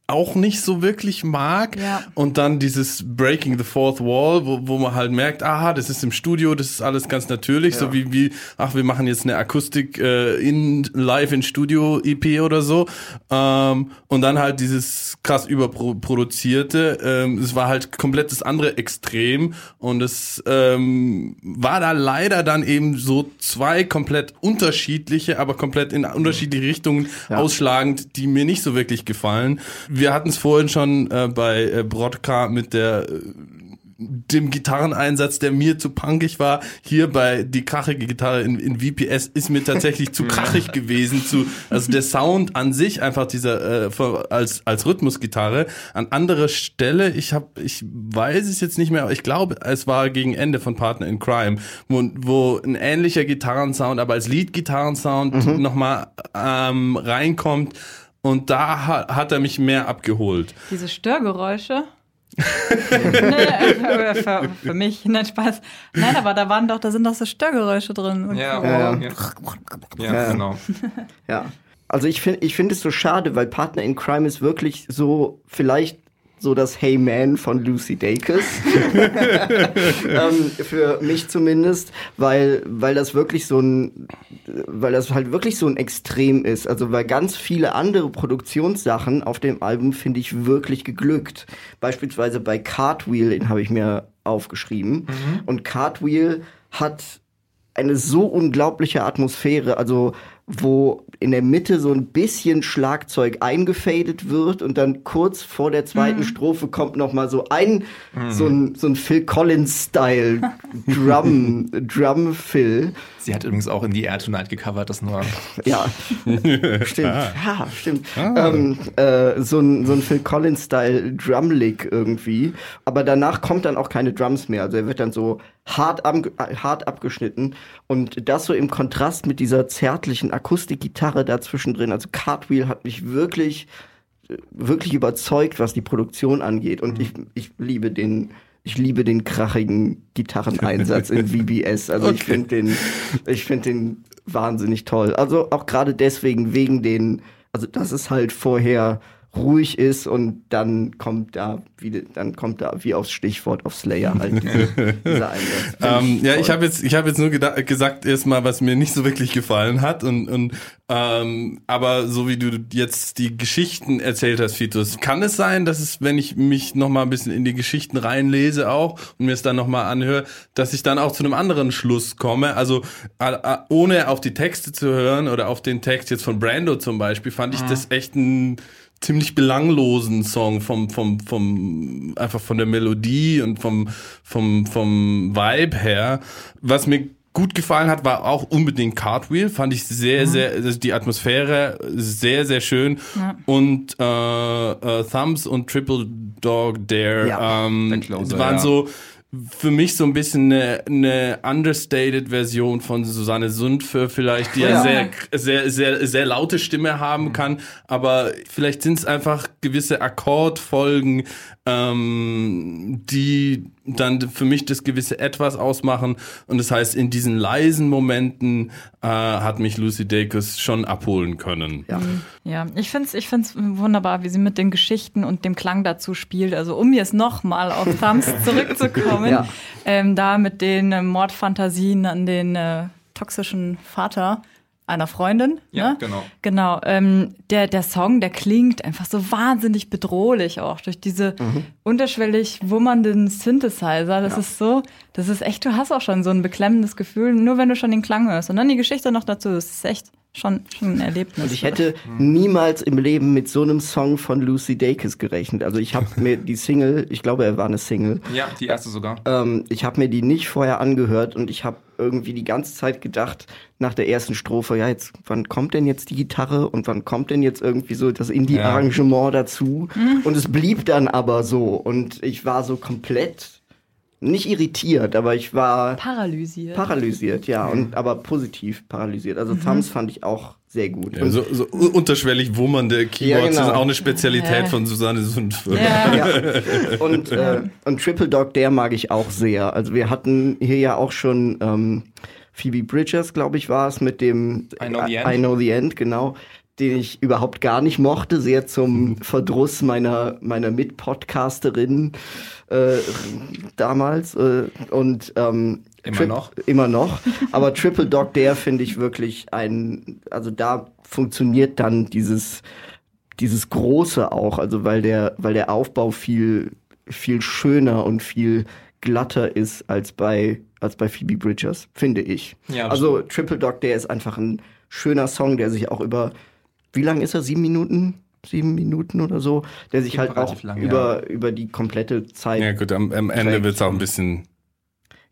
auch nicht so wirklich mag. Ja. Und dann dieses Breaking the Fourth Wall, wo, wo man halt merkt, aha, das ist im Studio, das ist alles ganz natürlich, so wie, wie, ach, wir machen jetzt eine Akustik äh, in live in Studio EP oder so. Ähm, und dann halt dieses krass überproduzierte. Ähm, es war halt komplett das andere Extrem und es ähm, war da leider dann eben so zwei komplett unterschiedliche, aber komplett in unterschiedliche Richtungen ausschlagend, die mir nicht so wirklich gefallen. Wir hatten es vorhin schon äh, bei äh, Brodka mit der äh, dem Gitarreneinsatz, der mir zu punkig war. Hier bei die krachige Gitarre in, in VPS ist mir tatsächlich zu krachig gewesen. Zu, also der Sound an sich einfach dieser äh, als als Rhythmusgitarre. An anderer Stelle, ich habe, ich weiß es jetzt nicht mehr, aber ich glaube, es war gegen Ende von Partner in Crime, wo, wo ein ähnlicher Gitarrensound, aber als Lead-Gitarrensound Mhm. nochmal ähm, reinkommt. Und da hat, hat er mich mehr abgeholt. Diese Störgeräusche. nee, für, für, mich, nein, Spaß. Nein, aber da waren doch, da sind doch so Störgeräusche drin. Ja. Ja. ja. ja. Ja. genau. Ja. Also ich finde ich finde es so schade, weil Partner in Crime ist wirklich so vielleicht so das Hey Man von Lucy Dacus. ähm, für mich zumindest, weil, weil das wirklich so ein, weil das halt wirklich so ein Extrem ist. Also weil ganz viele andere Produktionssachen auf dem Album finde ich wirklich geglückt. Beispielsweise bei Cartwheel, den habe ich mir aufgeschrieben. Und Cartwheel hat eine so unglaubliche Atmosphäre, also wo in der Mitte so ein bisschen Schlagzeug eingefadet wird und dann kurz vor der zweiten Strophe kommt noch mal so ein so ein so ein Phil Collins Style Drum Drum Fill. Sie hat übrigens auch in die Air Tonight gecovert, das nur. Ja, stimmt. Ja, stimmt. Ähm, äh, so ein, so ein Phil Collins-Style Drumlick irgendwie. Aber danach kommt dann auch keine Drums mehr. Also er wird dann so hart, am, hart abgeschnitten. Und das so im Kontrast mit dieser zärtlichen Akustikgitarre dazwischen drin. Also Cartwheel hat mich wirklich, äh, wirklich überzeugt, was die Produktion angeht. Und ich, ich liebe den. Ich liebe den krachigen Gitarreneinsatz in VBS. Also ich Okay. finde den, ich finde den wahnsinnig toll. Also auch gerade deswegen wegen den, also dass es halt vorher ruhig ist und dann kommt da wieder, dann kommt da wie aufs Stichwort auf Slayer halt diese, dieser Einsatz. Ähm, ja, ich habe jetzt, ich habe jetzt nur gesagt erstmal, was mir nicht so wirklich gefallen hat und und ähm, aber so wie du jetzt die Geschichten erzählt hast, Fitus, kann es sein, dass es, wenn ich mich noch mal ein bisschen in die Geschichten reinlese auch und mir es dann noch mal anhöre, dass ich dann auch zu einem anderen Schluss komme? Also ohne auf die Texte zu hören oder auf den Text jetzt von Brando zum Beispiel, fand ich das echt ein ziemlich belanglosen Song vom vom vom einfach von der Melodie und vom vom vom Vibe her. Was mir gut gefallen hat, war auch unbedingt Cartwheel. Fand ich sehr, sehr, also die Atmosphäre sehr, sehr schön. Und äh, äh, Thumbs und Triple Dog Dare Ja, ähm, Closer, waren ja. so für mich so ein bisschen eine, eine understated Version von Susanne Sundför vielleicht, die ja, Ja. sehr, sehr, sehr, sehr laute Stimme haben kann, aber vielleicht sind es einfach gewisse Akkordfolgen, ähm, die dann für mich das gewisse Etwas ausmachen. Und das heißt, in diesen leisen Momenten äh, hat mich Lucy Dacus schon abholen können. Ja. Ja, ich find's, ich find's wunderbar, wie sie mit den Geschichten und dem Klang dazu spielt. Also um jetzt nochmal auf Thumbs zurückzukommen, Ja. ähm, da mit den äh, Mordfantasien an den äh, toxischen Vater. Einer Freundin. Ja, ne? genau. Genau. Ähm, der, der Song, der klingt einfach so wahnsinnig bedrohlich auch durch diese unterschwellig wummernden Synthesizer. Das ist so, das ist echt, du hast auch schon so ein beklemmendes Gefühl, nur wenn du schon den Klang hörst. Und dann die Geschichte noch dazu. Das ist echt schon, schon ein Erlebnis. Und ich hätte niemals im Leben mit so einem Song von Lucy Dacus gerechnet. Also ich habe mir die Single, ich glaube, er war eine Single, Ja, die erste sogar. ähm, ich habe mir die nicht vorher angehört und ich habe irgendwie die ganze Zeit gedacht, nach der ersten Strophe, ja, jetzt, wann kommt denn jetzt die Gitarre und wann kommt denn jetzt irgendwie so das Indie-Arrangement dazu? Und es blieb dann aber so. Und ich war so komplett, nicht irritiert, aber ich war Paralysiert. paralysiert, ja, und aber positiv paralysiert. Also Thumbs fand ich auch sehr gut. Ja, Und- so, so unterschwellig wummernde Keyboards Ja, genau. sind auch eine Spezialität Ja. von Susanne Sundfeld. ja. Ja. Und, äh, und Triple Dog, der mag ich auch sehr. Also wir hatten hier ja auch schon ähm, Phoebe Bridgers, glaube ich, war es, mit dem I Know the End. I Know the End, genau. Den ich überhaupt gar nicht mochte, sehr zum Verdruss meiner, meiner Mitpodcasterin äh, damals. Äh, und ähm, Immer Tri- noch? Immer noch. Aber Triple Dog, der finde ich wirklich ein, also da funktioniert dann dieses, dieses Große auch, also weil der, weil der Aufbau viel, viel schöner und viel glatter ist als bei, als bei Phoebe Bridgers, finde ich. Ja, also Triple Dog, der ist einfach ein schöner Song, der sich auch über, wie lang ist er? Sieben Minuten? Sieben Minuten oder so, der sich halt auch relativ lang, über, über die komplette Zeit, Ja ja, gut, am, am Ende wird es auch ein bisschen,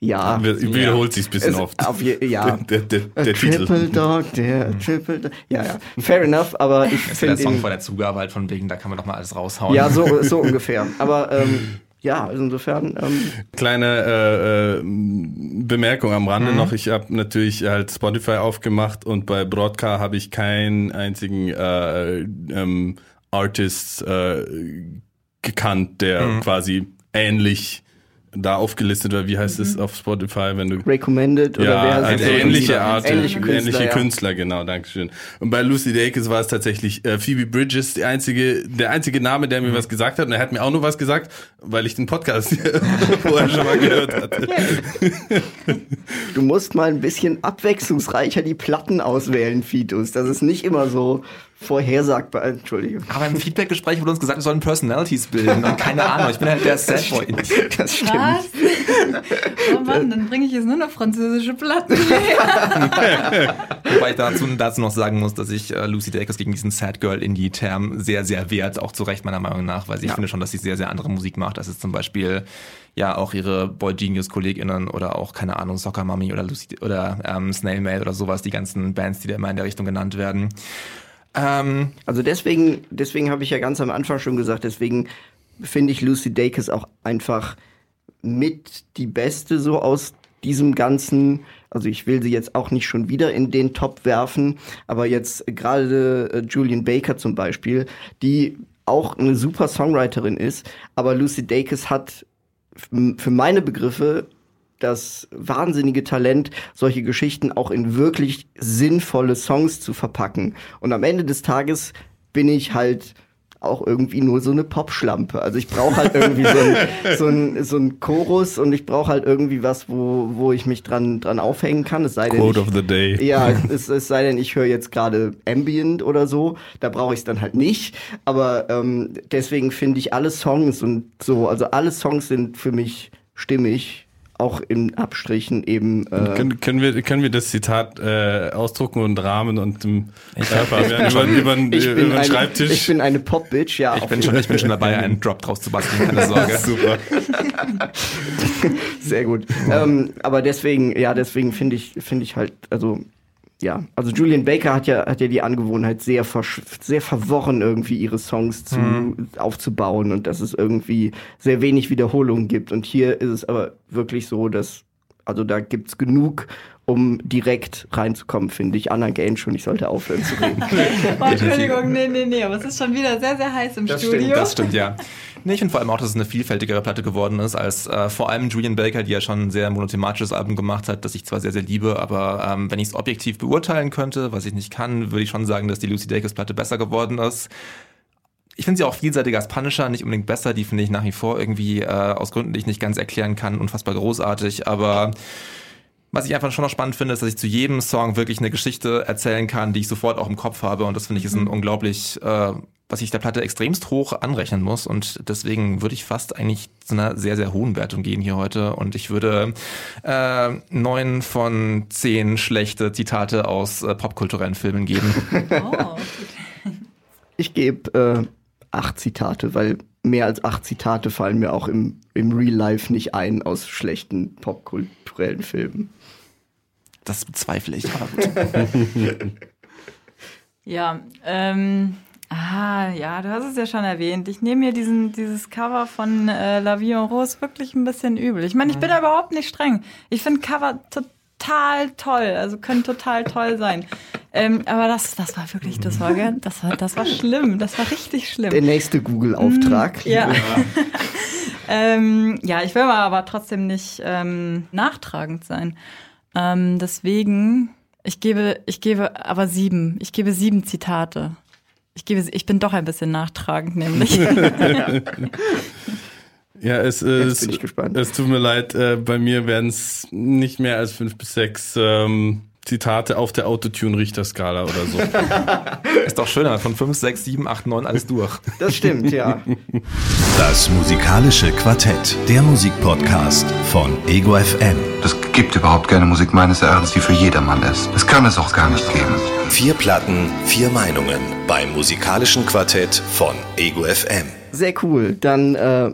ja, wiederholt sich ein bisschen Es- oft. Auf je, ja. Der, der, der, der Triple Titel. Dog, der Triple Dog. Ja, ja. Fair enough, aber ich Das ist der finde Song ihn. vor der Zugabe halt von wegen, da kann man doch mal alles raushauen. Ja, so, so ungefähr. Aber ähm, ja, also insofern. Ähm, Kleine äh, äh, Bemerkung am Rande Mhm. noch. Ich habe natürlich halt Spotify aufgemacht und bei Broadcar habe ich keinen einzigen äh, ähm, Artist äh, gekannt, der Mhm. quasi ähnlich da aufgelistet war. Wie heißt es auf Spotify, wenn du recommended oder wer ja, heißt also es? ähnliche Art, ähnliche Künstler, ähnliche ja. Künstler, genau, Dankeschön. Und bei Lucy Dacus war es tatsächlich äh, Phoebe Bridges, die einzige, der einzige Name, der mir Mhm. was gesagt hat. Und er hat mir auch nur was gesagt, weil ich den Podcast vorher schon mal gehört hatte. Du musst mal ein bisschen abwechslungsreicher die Platten auswählen, Fitus. Das ist nicht immer so vorhersagbar. Entschuldigung. Aber im Feedback-Gespräch wurde uns gesagt, wir sollen Personalities bilden. Und keine Ahnung, ich bin halt der Sad Boy. Das stimmt. Was? oh Mann, dann bringe ich jetzt nur noch französische Platten. Wobei ich dazu, dazu noch sagen muss, dass ich äh, Lucy Dacus gegen diesen Sad Girl Indie-Term sehr, sehr wehrt. Auch zu Recht meiner Meinung nach, weil ich finde schon, dass sie sehr, sehr andere Musik macht. Das ist zum Beispiel ja auch ihre Boy Genius KollegInnen oder auch, keine Ahnung, Soccer Mommy oder Lucy oder ähm, Snail Mail oder sowas, die ganzen Bands, die da immer in der Richtung genannt werden. Ähm, Also deswegen, deswegen habe ich ja ganz am Anfang schon gesagt, deswegen finde ich Lucy Dacus auch einfach mit die beste so aus diesem ganzen, also ich will sie jetzt auch nicht schon wieder in den Top werfen, aber jetzt gerade äh, Julian Baker zum Beispiel, die auch eine super Songwriterin ist, aber Lucy Dacus hat für meine Begriffe das wahnsinnige Talent, solche Geschichten auch in wirklich sinnvolle Songs zu verpacken. Und am Ende des Tages bin ich halt auch irgendwie nur so eine Popschlampe. Also ich brauche halt irgendwie so ein, so ein, so ein Chorus und ich brauche halt irgendwie was, wo, wo ich mich dran, dran aufhängen kann. Es sei denn, Quote ich, of the day. ja, es, es sei denn, ich höre jetzt gerade Ambient oder so, da brauche ich es dann halt nicht. Aber ähm, deswegen finde ich alle Songs und so, also alle Songs sind für mich stimmig, auch in Abstrichen eben. Äh, Können, können, wir, können wir das Zitat äh, ausdrucken und rahmen und im Fabian über, über, über bin den eine, Schreibtisch? ich bin eine Pop-Bitch, ja. ich, bin schon, ich bin schon dabei, einen Drop draus zu basteln, keine Sorge. Super. Sehr gut. ähm, aber deswegen, ja, deswegen finde ich, finde ich halt, also ja, also Julian Baker hat ja, hat ja die Angewohnheit, sehr, versch- sehr verworren irgendwie ihre Songs zu, aufzubauen und dass es irgendwie sehr wenig Wiederholungen gibt. Und hier ist es aber wirklich so, dass, also da gibt's genug, um direkt reinzukommen, finde ich. Anna Gain schon, ich sollte aufhören zu reden. Oh, Entschuldigung, nee, nee, nee, aber es ist schon wieder sehr, sehr heiß im Studio. Das stimmt, ja. Nee, ich finde vor allem auch, dass es eine vielfältigere Platte geworden ist, als äh, vor allem Julian Baker, die ja schon ein sehr monothematisches Album gemacht hat, das ich zwar sehr, sehr liebe, aber ähm, wenn ich es objektiv beurteilen könnte, was ich nicht kann, würde ich schon sagen, dass die Lucy Dacus Platte besser geworden ist. Ich finde sie auch vielseitiger als Punisher, nicht unbedingt besser. Die finde ich nach wie vor irgendwie äh, aus Gründen, die ich nicht ganz erklären kann, unfassbar großartig. Aber Was ich einfach schon noch spannend finde, ist, dass ich zu jedem Song wirklich eine Geschichte erzählen kann, die ich sofort auch im Kopf habe. Und das finde ich ist ein unglaublich, äh, was ich der Platte extremst hoch anrechnen muss. Und deswegen würde ich fast eigentlich zu einer sehr, sehr hohen Wertung gehen hier heute. Und ich würde äh, neun von zehn schlechte Zitate aus äh, popkulturellen Filmen geben. Oh. Ich gebe äh, acht Zitate, weil mehr als acht Zitate fallen mir auch im, im Real Life nicht ein aus schlechten popkulturellen Filmen. Das bezweifle ich. Aber gut. Ja, ähm, ah, ja, du hast es ja schon erwähnt. Ich nehme mir diesen, dieses Cover von äh, La Vie en Rose wirklich ein bisschen übel. Ich meine, ich bin da überhaupt nicht streng. Ich finde Cover total toll, also können total toll sein. Ähm, aber das, das war wirklich, das war, das war, das war schlimm. Das war richtig schlimm. Der nächste Google-Auftrag. Ja. ähm, ja, ich will mal aber trotzdem nicht ähm, nachtragend sein. Ähm, deswegen, ich gebe, ich gebe aber sieben. Ich gebe sieben Zitate. Ich gebe, ich bin doch ein bisschen nachtragend, nämlich. Ja, es Jetzt ist. bin ich gespannt. Es tut mir leid, äh, bei mir werden es nicht mehr als fünf bis sechs ähm, Zitate auf der Autotune-Richterskala oder so. ist doch schöner. Von 5, 6, 7, 8, 9 alles durch. Das stimmt, ja. Das musikalische Quartett, der Musikpodcast von Ego FM. Es gibt überhaupt keine Musik meines Erachtens, die für jedermann ist. Es kann es auch gar nicht geben. Vier Platten, vier Meinungen beim musikalischen Quartett von Ego FM. Sehr cool. Dann äh,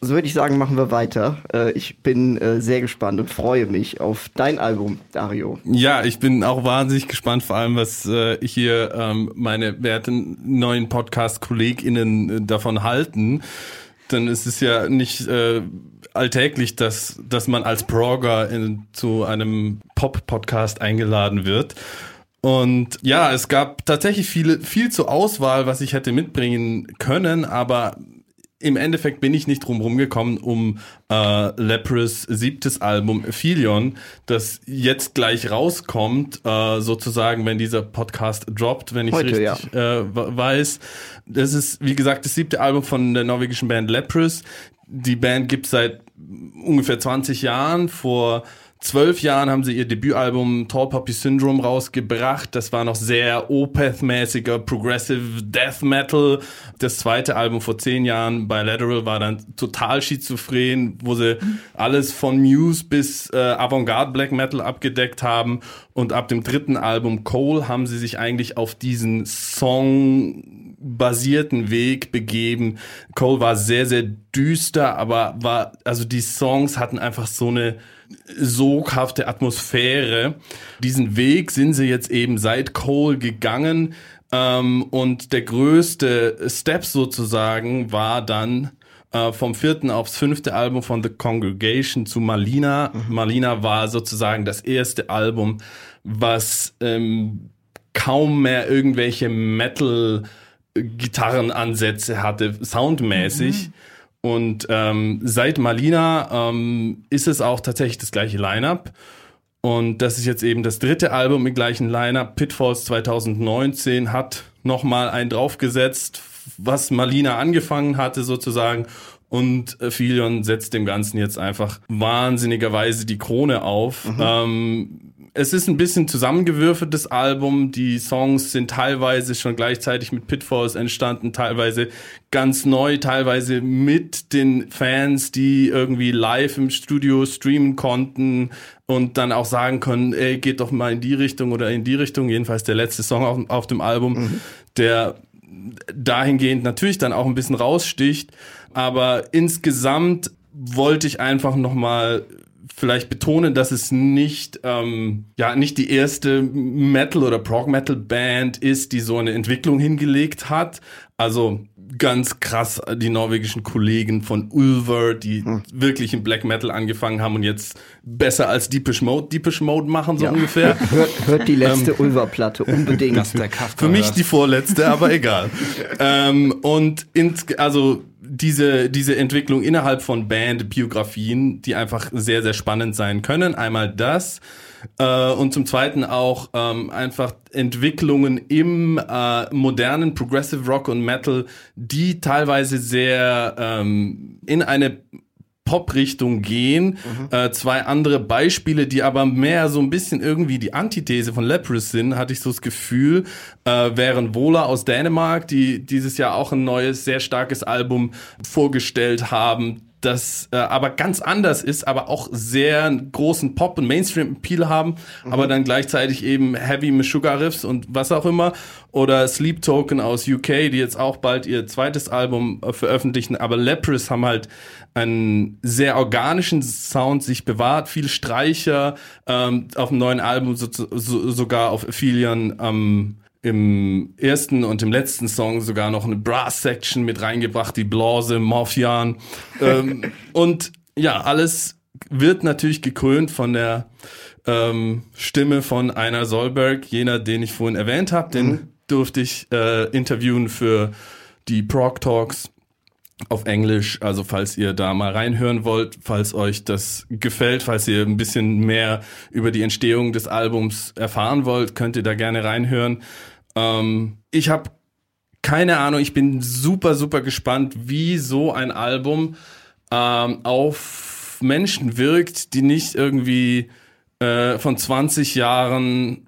so würde ich sagen, machen wir weiter. Äh, ich bin äh, sehr gespannt und freue mich auf dein Album, Dario. Ja, ich bin auch wahnsinnig gespannt, vor allem was äh, hier ähm, meine werten neuen Podcast-KollegInnen davon halten. Denn es ist ja nicht äh, alltäglich, dass, dass man als Progger in, zu einem Pop-Podcast eingeladen wird. Und ja, es gab tatsächlich viele, viel zur Auswahl, was ich hätte mitbringen können, aber im Endeffekt bin ich nicht drum rumgekommen, um äh, Lepres siebtes Album Philion, das jetzt gleich rauskommt, äh, sozusagen, wenn dieser Podcast droppt, wenn ich Heute, richtig äh, weiß. Das ist, wie gesagt, das siebte Album von der norwegischen Band Lepres. Die Band gibt seit ungefähr 20 Jahren. Vor zwölf Jahren haben sie ihr Debütalbum Tall Poppy Syndrome rausgebracht. Das war noch sehr Opeth-mäßiger Progressive Death Metal. Das zweite Album vor zehn Jahren bei Lateral war dann total schizophren, wo sie alles von Muse bis äh, Avantgarde Black Metal abgedeckt haben. Und ab dem dritten Album Cole haben sie sich eigentlich auf diesen Song basierten Weg begeben. Cole war sehr, sehr düster, aber war, also die Songs hatten einfach so eine soghafte Atmosphäre. Diesen Weg sind sie jetzt eben seit Cole gegangen. Ähm, und der größte Step sozusagen war dann äh, vom vierten aufs fünfte Album von The Congregation zu Malina. Malina war sozusagen das erste Album, was ähm, kaum mehr irgendwelche Metal-Gitarrenansätze hatte, soundmäßig. Und ähm, seit Malina ähm, ist es auch tatsächlich das gleiche Line-up. Und das ist jetzt eben das dritte Album im gleichen Line-up. Pitfalls 2019 hat nochmal einen draufgesetzt, was Malina angefangen hatte sozusagen. Und äh, Philion setzt dem Ganzen jetzt einfach wahnsinnigerweise die Krone auf. Ähm, es ist ein bisschen zusammengewürfeltes Album. Die Songs sind teilweise schon gleichzeitig mit Pitfalls entstanden, teilweise ganz neu, teilweise mit den Fans, die irgendwie live im Studio streamen konnten und dann auch sagen können, ey, geht doch mal in die Richtung oder in die Richtung. Jedenfalls der letzte Song auf, auf dem Album, der dahingehend natürlich dann auch ein bisschen raussticht. Aber insgesamt wollte ich einfach nochmal vielleicht betonen, dass es nicht, ähm, ja, nicht die erste Metal- oder Prog-Metal-Band ist, die so eine Entwicklung hingelegt hat. Also ganz krass die norwegischen Kollegen von Ulver, die wirklich im Black Metal angefangen haben und jetzt besser als Deepish Mode, Deepish Mode machen, so Ja. ungefähr. Hört, hört die letzte Ulver-Platte unbedingt. Dass der Kafka Für mich die vorletzte, aber egal. ähm, und ins, also diese, diese Entwicklung innerhalb von Bandbiografien, die einfach sehr, sehr spannend sein können. Einmal das. Äh, und zum Zweiten auch ähm, einfach Entwicklungen im äh, modernen Progressive Rock und Metal, die teilweise sehr ähm, in eine Pop-Richtung gehen. Äh, zwei andere Beispiele, die aber mehr so ein bisschen irgendwie die Antithese von Leprous sind, hatte ich so das Gefühl, äh, wären Vola aus Dänemark, die dieses Jahr auch ein neues, sehr starkes Album vorgestellt haben, das äh, aber ganz anders ist, aber auch sehr großen Pop- und Mainstream-Appeal haben, aber dann gleichzeitig eben Heavy mit Sugar Riffs und was auch immer. Oder Sleep Token aus UK, die jetzt auch bald ihr zweites Album äh, veröffentlichen. Aber Leprous haben halt einen sehr organischen Sound sich bewahrt, viel Streicher ähm, auf dem neuen Album, so, so, sogar auf Aphelion ähm, im ersten und im letzten Song sogar noch eine Brass-Section mit reingebracht, die Blase, Morphian. ähm, und ja, alles wird natürlich gekrönt von der ähm, Stimme von Einer Solberg, jener, den ich vorhin erwähnt habe. Den durfte ich äh, interviewen für die Prog Talks auf Englisch. Also falls ihr da mal reinhören wollt, falls euch das gefällt, falls ihr ein bisschen mehr über die Entstehung des Albums erfahren wollt, könnt ihr da gerne reinhören. Ähm, ich habe keine Ahnung, ich bin super, super gespannt, wie so ein Album ähm, auf Menschen wirkt, die nicht irgendwie äh, von 20 Jahren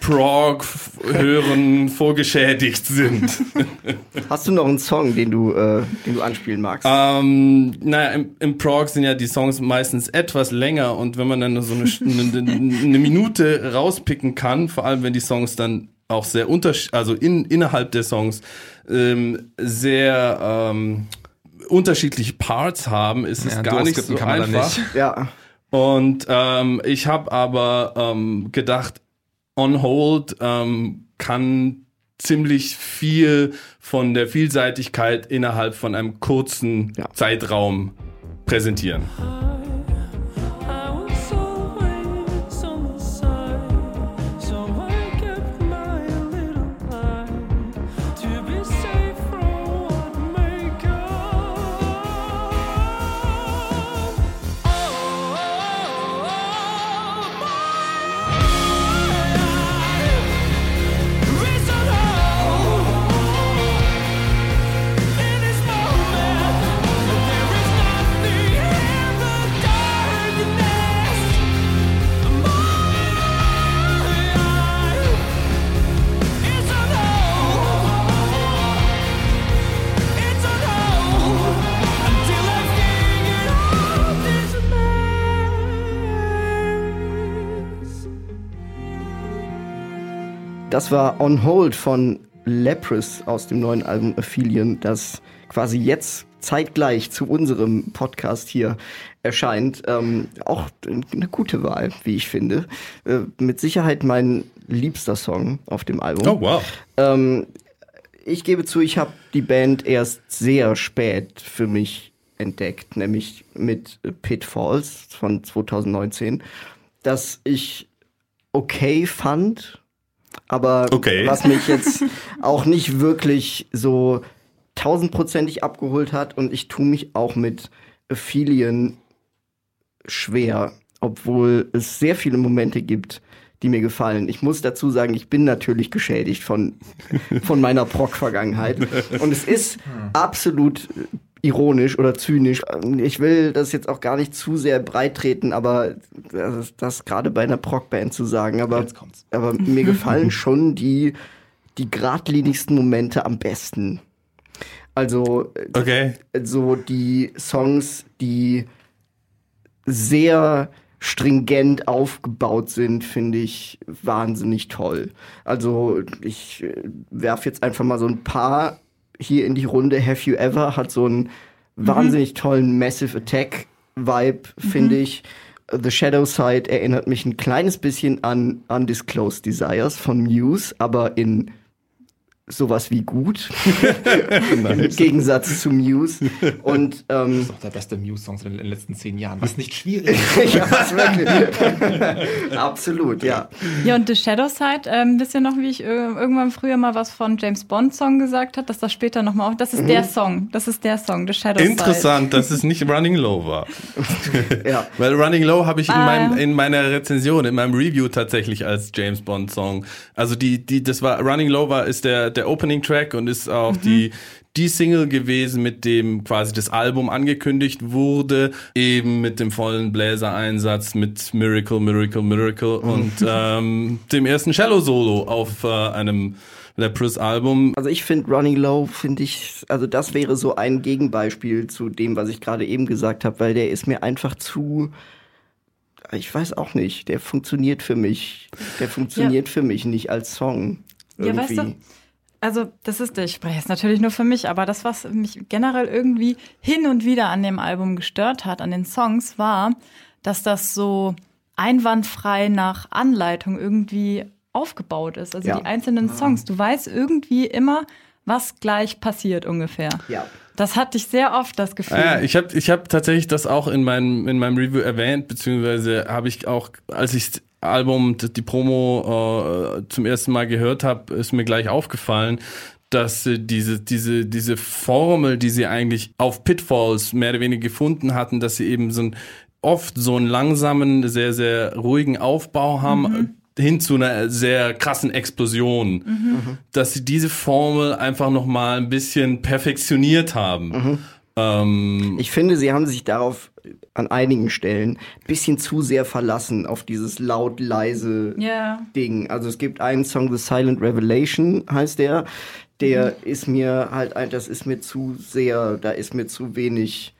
Prog hören vorgeschädigt sind. Hast du noch einen Song, den du, äh, den du anspielen magst? Ähm, naja, im, im Prog sind ja die Songs meistens etwas länger und wenn man dann so eine, eine, eine Minute rauspicken kann, vor allem wenn die Songs dann auch sehr unterschiedlich, also in, innerhalb der Songs ähm, sehr ähm, unterschiedliche Parts haben, ist es Ja, gar nicht so kann man da einfach. nicht. ja. Und ähm, ich habe aber ähm, gedacht, On Hold ähm, kann ziemlich viel von der Vielseitigkeit innerhalb von einem kurzen Ja. Zeitraum präsentieren. Das war On Hold von Leprous aus dem neuen Album Aphelion, das quasi jetzt zeitgleich zu unserem Podcast hier erscheint. Ähm, auch eine gute Wahl, wie ich finde. Äh, mit Sicherheit mein liebster Song auf dem Album. Oh wow. Ähm, ich gebe zu, ich habe die Band erst sehr spät für mich entdeckt, nämlich mit Pitfalls von 2019, das ich okay fand, aber Okay. was mich jetzt auch nicht wirklich so tausendprozentig abgeholt hat und ich tue mich auch mit Aphelion schwer, obwohl es sehr viele Momente gibt, die mir gefallen. Ich muss dazu sagen, ich bin natürlich geschädigt von, von meiner Proc-Vergangenheit. Und es ist absolut ironisch oder zynisch. Ich will das jetzt auch gar nicht zu sehr breit treten, aber das, das gerade bei einer Proc-Band zu sagen. Aber, aber mir gefallen schon die, die geradlinigsten Momente am besten. Also äh, Okay. so die Songs, die sehr stringent aufgebaut sind, finde ich wahnsinnig toll. Also ich werfe jetzt einfach mal so ein paar hier in die Runde. Have You Ever hat so einen wahnsinnig tollen Massive Attack Vibe, finde ich. The Shadow Side erinnert mich ein kleines bisschen an Undisclosed Desires von Muse, aber in sowas wie gut. Im Gegensatz zu Muse. Und ähm, Doch der beste Muse-Song in den letzten zehn Jahren. Was nicht schwierig ist. ja, was wirklich. Absolut, ja. Ja, und The Shadow Side, ähm, wisst ihr noch, wie ich äh, irgendwann früher mal was von James Bond Song gesagt habe, dass das später nochmal auch, das ist der Song, das ist der Song, The Shadow Side. Interessant, dass es nicht Running Low war. ja. Weil Running Low habe ich in, Ah, meinem, in meiner Rezension, in meinem Review tatsächlich als James Bond Song. Also die, die, das war Running Low war ist der der Opening-Track und ist auch die, die Single gewesen, mit dem quasi das Album angekündigt wurde, eben mit dem vollen Bläser-Einsatz mit Miracle, Miracle, Miracle und ähm, dem ersten Cello-Solo auf äh, einem Leprous-Album. Also ich finde Running Low, finde ich, also das wäre so ein Gegenbeispiel zu dem, was ich gerade eben gesagt habe, weil der ist mir einfach zu, ich weiß auch nicht, der funktioniert für mich, der funktioniert für mich nicht als Song. Ja, weißt Irgendwie. du, also das ist, ich spreche jetzt natürlich nur für mich, aber das, was mich generell irgendwie hin und wieder an dem Album gestört hat, an den Songs, war, dass das so einwandfrei nach Anleitung irgendwie aufgebaut ist. Also Ja. die einzelnen Songs, du weißt irgendwie immer, was gleich passiert ungefähr. Ja. Das hatte ich sehr oft das Gefühl. Ah, ja, ich habe ich hab tatsächlich das auch in meinem, in meinem Review erwähnt, beziehungsweise habe ich auch, als ich Album, die die Promo äh, zum ersten Mal gehört habe, ist mir gleich aufgefallen, dass äh, diese, diese, diese Formel, die sie eigentlich auf Pitfalls mehr oder weniger gefunden hatten, dass sie eben so ein, oft so einen langsamen, sehr, sehr ruhigen Aufbau haben, äh, hin zu einer sehr krassen Explosion, dass sie diese Formel einfach noch mal ein bisschen perfektioniert haben. Ähm, Ich finde, sie haben sich darauf an einigen Stellen ein bisschen zu sehr verlassen auf dieses laut-leise Ja. Ding. Also es gibt einen Song, The Silent Revelation heißt der. Der ist mir halt, ein- das ist mir zu sehr, da ist mir zu wenig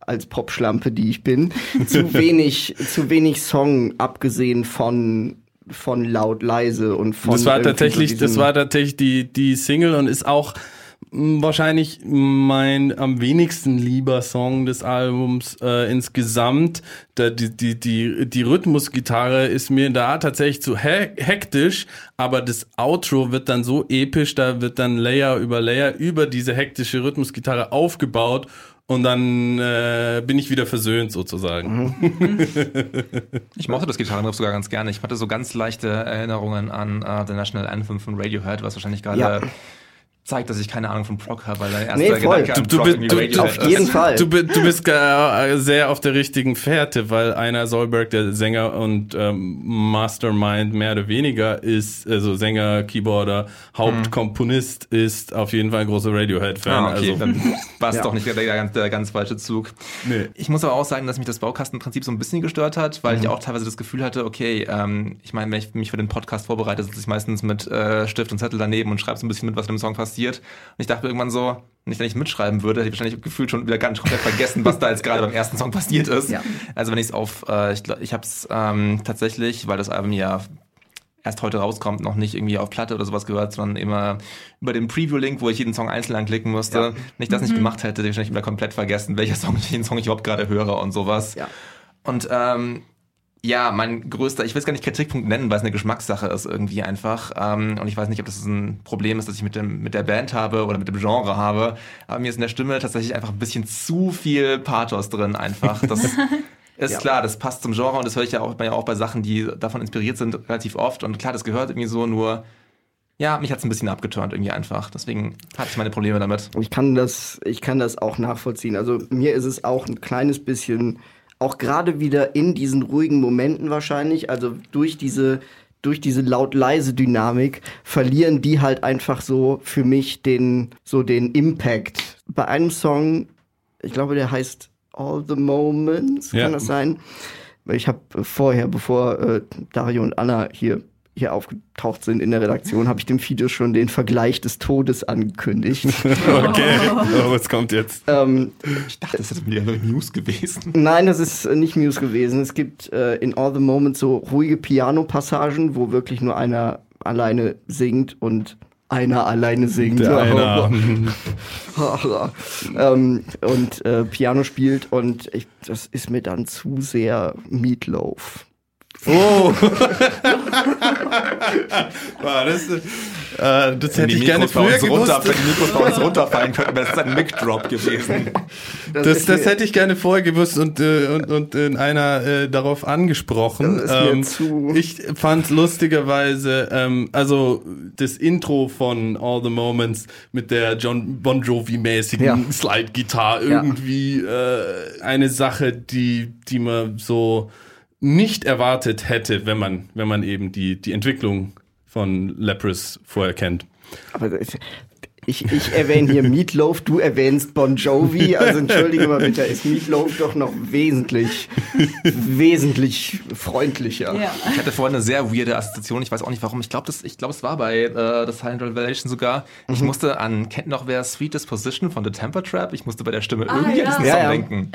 als Popschlampe, die ich bin, zu wenig, zu wenig Song abgesehen von von laut leise und von das war tatsächlich, so das war tatsächlich die, die Single und ist auch wahrscheinlich mein am wenigsten lieber Song des Albums äh, insgesamt. Da, die, die, die, die Rhythmusgitarre ist mir da tatsächlich zu he hektisch, aber das Outro wird dann so episch, da wird dann Layer über Layer über diese hektische Rhythmusgitarre aufgebaut und dann äh, bin ich wieder versöhnt sozusagen. Ich mochte das Gitarrenriff sogar ganz gerne. Ich hatte so ganz leichte Erinnerungen an äh, The National Anthem von Radiohead, was wahrscheinlich gerade Ja. Zeigt, dass ich keine Ahnung von Prog habe, weil der erste Nee, voll. Gedanke an Du, du, irgendwie du, du, auf jeden. Fall. Du, du bist äh, sehr auf der richtigen Fährte, weil einer Solberg, der Sänger und ähm, Mastermind mehr oder weniger ist, also Sänger, Keyboarder, Hauptkomponist ist auf jeden Fall ein großer Radiohead-Fan. Ah, okay, also, dann war es Ja. doch nicht der, der, ganz- der ganz falsche Zug. Nee. Ich muss aber auch sagen, dass mich das Baukastenprinzip so ein bisschen gestört hat, weil ich auch teilweise das Gefühl hatte, okay, ähm, ich meine, wenn ich mich für den Podcast vorbereite, sitze ich meistens mit äh, Stift und Zettel daneben und schreibe so ein bisschen mit, was in dem Song passiert. Und ich dachte irgendwann so, wenn ich da nicht mitschreiben würde, hätte ich wahrscheinlich gefühlt schon wieder ganz komplett vergessen, was da jetzt gerade beim ersten Song passiert ist. Ja. Also wenn ich es auf, äh, ich, glaub, ich habe es ähm, tatsächlich, weil das Album ja erst heute rauskommt, noch nicht irgendwie auf Platte oder sowas gehört, sondern immer über den Preview-Link, wo ich jeden Song einzeln anklicken musste. Ja. Wenn ich das nicht gemacht hätte, hätte ich wahrscheinlich wieder komplett vergessen, welcher Song, welchen Song ich überhaupt gerade höre und sowas. Ja. Und ähm, ja, mein größter, ich will es gar nicht Kritikpunkt nennen, weil es eine Geschmackssache ist irgendwie einfach. Ähm, und ich weiß nicht, ob das ein Problem ist, das ich mit, dem, mit der Band habe oder mit dem Genre habe. Aber mir ist in der Stimme tatsächlich einfach ein bisschen zu viel Pathos drin einfach. Das ist Ja. klar, das passt zum Genre und das höre ich ja auch, ja auch bei Sachen, die davon inspiriert sind, relativ oft. Und klar, das gehört irgendwie so, nur ja, mich hat es ein bisschen abgeturnt irgendwie einfach. Deswegen hatte ich meine Probleme damit. Ich kann das, ich kann das auch nachvollziehen. Also mir ist es auch ein kleines bisschen, auch gerade wieder in diesen ruhigen Momenten wahrscheinlich, also durch diese, durch diese laut-leise Dynamik verlieren die halt einfach so für mich den, so den Impact. Bei einem Song, ich glaube, der heißt All the Moments, Ja. kann das sein? Ich habe vorher, bevor äh, Dario und Anna hier hier aufgetaucht sind in der Redaktion, habe ich dem Fido schon den Vergleich des Todes angekündigt. Okay, oh, was kommt jetzt? ähm, Ich dachte, das hätte wieder News gewesen. Nein, das ist äh, nicht Muse gewesen. Es gibt äh, in All the Moments so ruhige Piano-Passagen, wo wirklich nur einer alleine singt und einer alleine singt. Der einer. ähm, und äh, Piano spielt und ich, das ist mir dann zu sehr Meatloaf. Oh! Wow, das, äh, das hätte ich gerne früher uns runter, gewusst. wenn die Mikros bei uns runterfallen könnten, wäre das ein Mic-Drop gewesen. Das, das mir- hätte ich gerne vorher gewusst und, äh, und, und in einer äh, darauf angesprochen. Das Ähm, zu- ich fand lustigerweise, ähm, also das Intro von All the Moments mit der John Bon Jovi-mäßigen Ja. Slide-Gitarre Ja. irgendwie äh, eine Sache, die, die man so nicht erwartet hätte, wenn man, wenn man eben die, die Entwicklung von Leprous vorher kennt. Aber ich, ich erwähne hier Meatloaf, du erwähnst Bon Jovi. Also entschuldige mal bitte, ist Meatloaf doch noch wesentlich, wesentlich freundlicher. Ja. Ich hatte vorhin eine sehr weirde Assoziation, ich weiß auch nicht warum. Ich glaube, ich glaube, es war bei äh, The Silent Revelation sogar. Ich Mhm. musste an, kennt noch wer Sweet Disposition von The Temper Trap? Ich musste bei der Stimme irgendwie ja. an diesen Ja, Song ja. denken.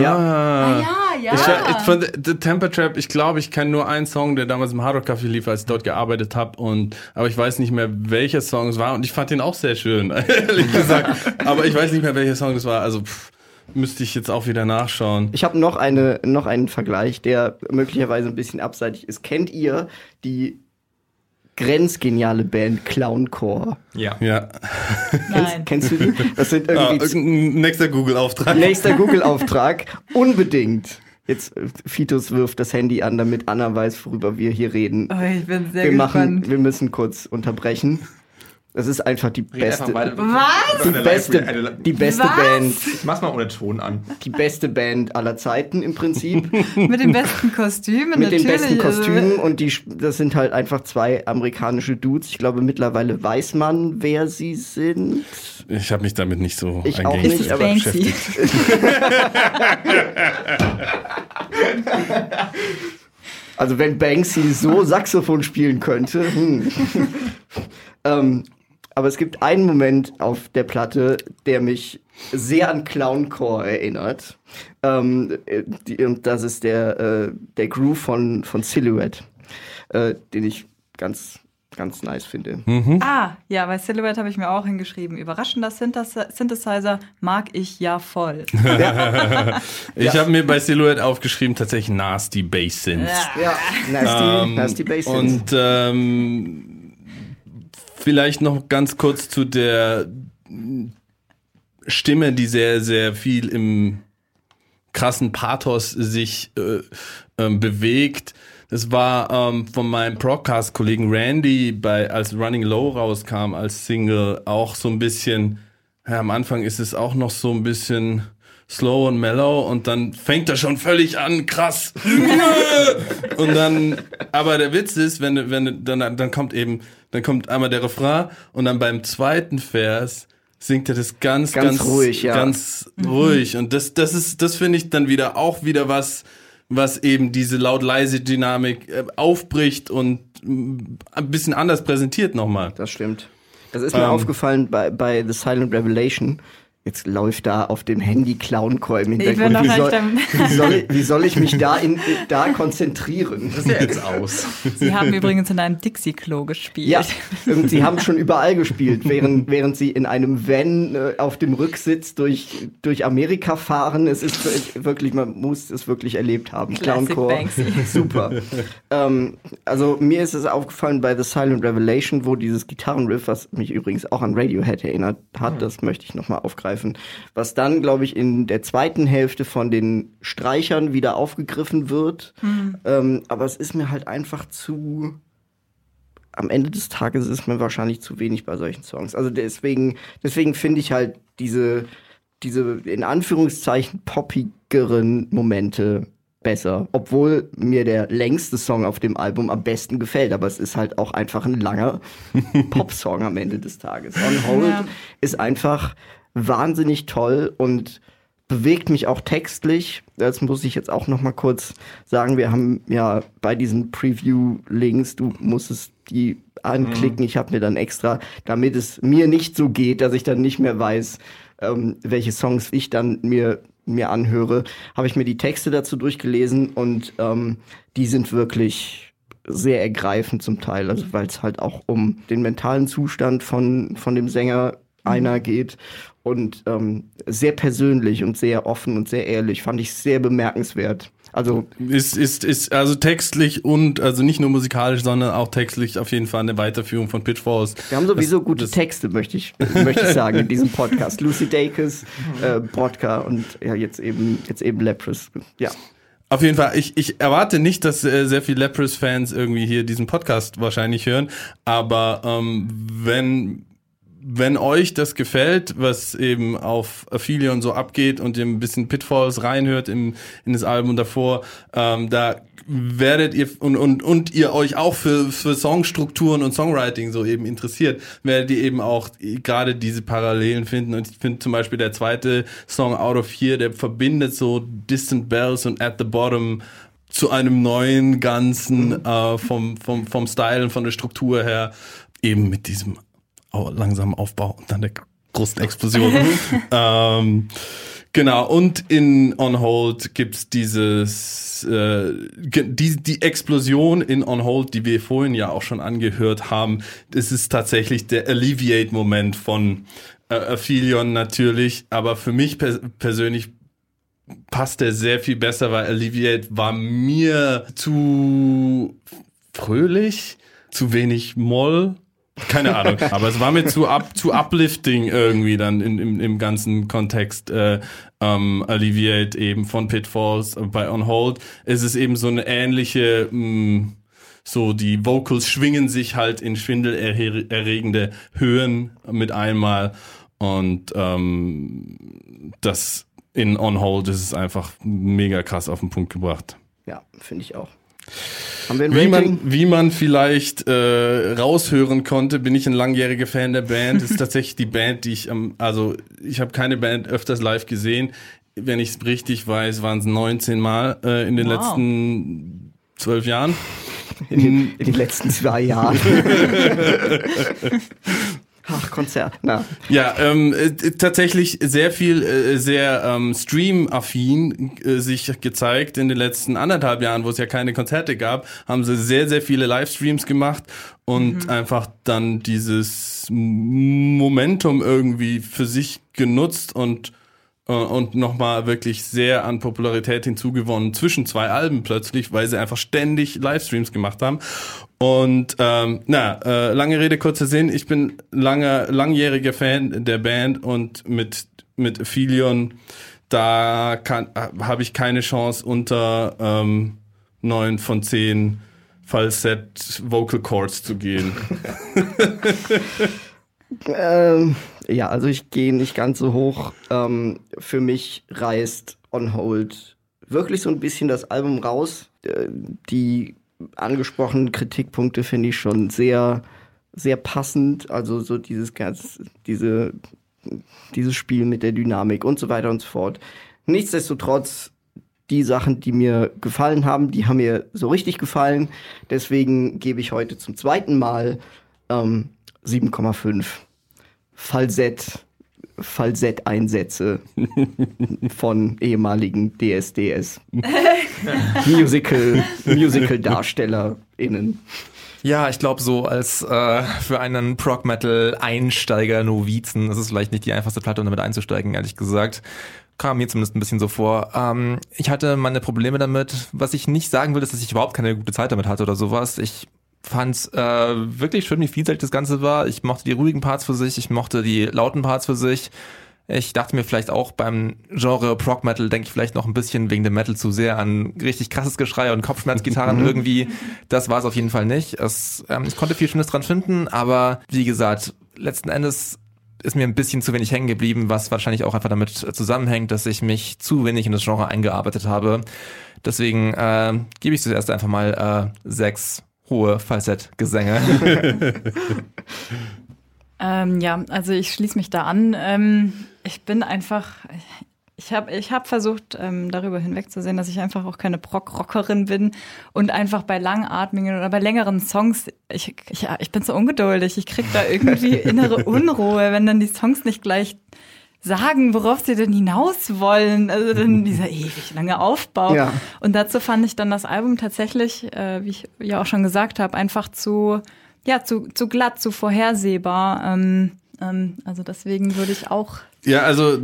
Ja. Ah, ja, ja. Ich, ich, von The, The Temper Trap, ich glaube, ich kenne nur einen Song, der damals im Hard Rock Café lief, als ich dort gearbeitet habe. Und aber ich weiß nicht mehr, welcher Song es war. Und ich fand den auch sehr schön, ehrlich gesagt. aber ich weiß nicht mehr, welcher Song es war. Also pff, müsste ich jetzt auch wieder nachschauen. Ich habe noch, eine, noch einen Vergleich, der möglicherweise ein bisschen abseitig ist. Kennt ihr die grenzgeniale Band Clowncore? Ja. Ja. Nein. Kennst du die? Das sind Ah, irgendwie irgendein nächster Google-Auftrag. Nächster Google-Auftrag. Unbedingt. Jetzt, äh, Fitus wirft das Handy an, damit Anna weiß, worüber wir hier reden. Oh, ich bin sehr wir gespannt. machen, wir müssen kurz unterbrechen. Das ist einfach die Red einfach beste, weiter. Was? die beste, die beste Was? Band, Ich mach's mal ohne Ton an. die beste Band aller Zeiten im Prinzip. Mit den besten Kostümen, mit den natürlich. besten also- Kostümen und die, das sind halt einfach zwei amerikanische Dudes. Ich glaube, mittlerweile weiß man, wer sie sind. Ich habe mich damit nicht so Ich auch nicht, aber- Banksy. beschäftigt. Also wenn Banksy so Saxophon spielen könnte. Hm. ähm, aber es gibt einen Moment auf der Platte, der mich sehr an Clowncore erinnert. Ähm, äh, die, und das ist der, äh, der Groove von, von Silhouette, äh, den ich ganz, ganz nice finde. Ah, ja, bei Silhouette habe ich mir auch hingeschrieben. Überraschender Synthesi- Synthesizer mag ich ja voll. Ich habe mir bei Silhouette aufgeschrieben, tatsächlich Nasty Bass Synths. Ja, nasty, Ähm, nasty Bass. Und ähm, vielleicht noch ganz kurz zu der Stimme, die sehr, sehr viel im krassen Pathos sich äh, ähm, bewegt. Das war ähm, von meinem Broadcast-Kollegen Randy, bei, als Running Low rauskam als Single, auch so ein bisschen, ja, am Anfang ist es auch noch so ein bisschen slow und mellow und dann fängt er schon völlig an, krass. und dann, aber der Witz ist, wenn, du- wenn, du- dann, dann kommt eben, dann kommt einmal der Refrain und dann beim zweiten Vers singt er das ganz, Ganz ganz, ruhig, ja. ganz ruhig. Und das, das ist, das finde ich dann wieder auch wieder was, was eben diese laut-leise Dynamik äh, aufbricht und mm, ein bisschen anders präsentiert nochmal. Das stimmt. Das ist mir Ähm. aufgefallen bei, bei The Silent Revelation. Jetzt läuft da auf dem Handy Clowncore im Hintergrund. Wie soll, wie, soll, wie soll ich mich da, in, da konzentrieren? Das ist ja jetzt aus. Sie haben übrigens in einem Dixie-Klo gespielt. Ja, und sie haben schon überall gespielt, während, während sie in einem Van äh, auf dem Rücksitz durch, durch Amerika fahren. Es ist wir- wirklich, man muss es wirklich erlebt haben. Clowncore, super. ähm, also mir ist es aufgefallen bei The Silent Revelation, wo dieses Gitarrenriff, was mich übrigens auch an Radiohead erinnert hat, das möchte ich nochmal aufgreifen, was dann, glaube ich, in der zweiten Hälfte von den Streichern wieder aufgegriffen wird. Ähm, aber es ist mir halt einfach zu am Ende des Tages ist mir wahrscheinlich zu wenig bei solchen Songs. Also deswegen, deswegen finde ich halt diese, diese in Anführungszeichen poppigeren Momente besser. Obwohl mir der längste Song auf dem Album am besten gefällt. Aber es ist halt auch einfach ein langer Popsong am Ende des Tages. On Hold Ja. ist einfach wahnsinnig toll und bewegt mich auch textlich. Das muss ich jetzt auch noch mal kurz sagen. Wir haben ja bei diesen Preview-Links, du musstest die anklicken. Ich habe mir dann extra, damit es mir nicht so geht, dass ich dann nicht mehr weiß, ähm, welche Songs ich dann mir mir anhöre, habe ich mir die Texte dazu durchgelesen und ähm, die sind wirklich sehr ergreifend zum Teil, also weil es halt auch um den mentalen Zustand von, von dem Sänger einer geht und ähm, sehr persönlich und sehr offen und sehr ehrlich, fand ich sehr bemerkenswert. Also Ist, ist, ist also textlich und also nicht nur musikalisch, sondern auch textlich auf jeden Fall eine Weiterführung von Pitchforce. wir haben sowieso Das- gute das- Texte, möchte ich, möchte ich sagen, in diesem Podcast. Lucy Dacus, äh, Brodka und ja, jetzt eben, jetzt eben Leprous. Ja. Auf jeden Fall, ich, ich erwarte nicht, dass äh, sehr viele Leprous-Fans irgendwie hier diesen Podcast wahrscheinlich hören, aber ähm, wenn wenn euch das gefällt, was eben auf Aphelion so abgeht und ihr ein bisschen Pitfalls reinhört in, in das Album davor, ähm, da werdet ihr und, und, und ihr euch auch für, für Songstrukturen und Songwriting so eben interessiert, werdet ihr eben auch gerade diese Parallelen finden. Und ich finde zum Beispiel der zweite Song Out of Here, der verbindet so Distant Bells und At the Bottom zu einem neuen Ganzen äh, vom, vom, vom Style und von der Struktur her, eben mit diesem langsamen Aufbau und dann der großen Explosion. ähm, genau, und in On Hold gibt's dieses äh, die, die Explosion in On Hold, die wir vorhin ja auch schon angehört haben. Das ist tatsächlich der Alleviate-Moment von äh, Aphelion natürlich, aber für mich pers persönlich passt der sehr viel besser, weil Alleviate war mir zu fröhlich, zu wenig Moll. Keine Ahnung, aber es war mir zu, up, zu uplifting irgendwie dann in, im, im ganzen Kontext. Äh, ähm, Alleviate eben von Pitfalls bei On Hold. Es ist eben so eine ähnliche, mh, so die Vocals schwingen sich halt in schwindelerregende Höhen mit einmal und ähm, das in On Hold ist es einfach mega krass auf den Punkt gebracht. Ja, finde ich auch. Wie man, wie man vielleicht äh, raushören konnte, bin ich ein langjähriger Fan der Band. Das ist tatsächlich die Band, die ich am, also ich habe keine Band öfters live gesehen. Wenn ich es richtig weiß, waren es 19 Mal äh, in den Wow. letzten zwölf Jahren. in, den, in den letzten zwei Jahren. Ach, Konzert. Na, Ja, ähm, äh, tatsächlich sehr viel, äh, sehr ähm, Stream-affin äh, sich gezeigt in den letzten anderthalb Jahren, wo es ja keine Konzerte gab, haben sie sehr, sehr viele Livestreams gemacht und einfach dann dieses Momentum irgendwie für sich genutzt und und nochmal wirklich sehr an Popularität hinzugewonnen zwischen zwei Alben plötzlich, weil sie einfach ständig Livestreams gemacht haben. Und ähm, na, äh, lange Rede, kurzer Sinn, ich bin langer, langjähriger Fan der Band und mit, mit Philion, da kann habe ich keine Chance unter ähm, neun von zehn Falsett Vocal Chords zu gehen. ähm, ja, also ich gehe nicht ganz so hoch. Ähm, für mich reißt On Hold wirklich so ein bisschen das Album raus. Äh, die angesprochenen Kritikpunkte finde ich schon sehr, sehr passend. Also so dieses ganz, diese, dieses Spiel mit der Dynamik und so weiter und so fort. Nichtsdestotrotz die Sachen, die mir gefallen haben, die haben mir so richtig gefallen. Deswegen gebe ich heute zum zweiten Mal ähm, 7,5 Falsett, Falsett-Einsätze von ehemaligen DSDS Musical, Musical-DarstellerInnen. Ja, ich glaube so als äh, für einen Prog Metal Einsteiger Novizen ist es vielleicht nicht die einfachste Platte, um damit einzusteigen, ehrlich gesagt. Kam mir zumindest ein bisschen so vor. Ähm, ich hatte meine Probleme damit. Was ich nicht sagen will, ist, dass ich überhaupt keine gute Zeit damit hatte oder sowas. Ich fand äh, wirklich schön, wie vielseitig das Ganze war. Ich mochte die ruhigen Parts für sich, ich mochte die lauten Parts für sich. Ich dachte mir vielleicht auch beim Genre Prog Metal denke ich vielleicht noch ein bisschen wegen dem Metal zu sehr an richtig krasses Geschrei und Kopfschmerzgitarren irgendwie. Das war es auf jeden Fall nicht. Es, ähm, ich konnte viel Schönes dran finden, aber wie gesagt, letzten Endes ist mir ein bisschen zu wenig hängen geblieben, was wahrscheinlich auch einfach damit zusammenhängt, dass ich mich zu wenig in das Genre eingearbeitet habe. Deswegen äh, gebe ich zuerst einfach mal äh, sechs hohe Falsettgesänge. Ähm, ja, also ich schließe mich da an. Ähm, ich bin einfach, ich habe ich hab versucht, ähm, darüber hinwegzusehen, dass ich einfach auch keine Prog-Rockerin bin und einfach bei langatmigen oder bei längeren Songs, ich, ich, ich bin so ungeduldig, ich krieg da irgendwie innere Unruhe, wenn dann die Songs nicht gleich sagen, worauf sie denn hinaus wollen. Also dann dieser ewig lange Aufbau. Ja. Und dazu fand ich dann das Album tatsächlich, äh, wie ich ja auch schon gesagt habe, einfach zu, ja, zu, zu glatt, zu vorhersehbar. Ähm, ähm, also deswegen würde ich auch Ja, also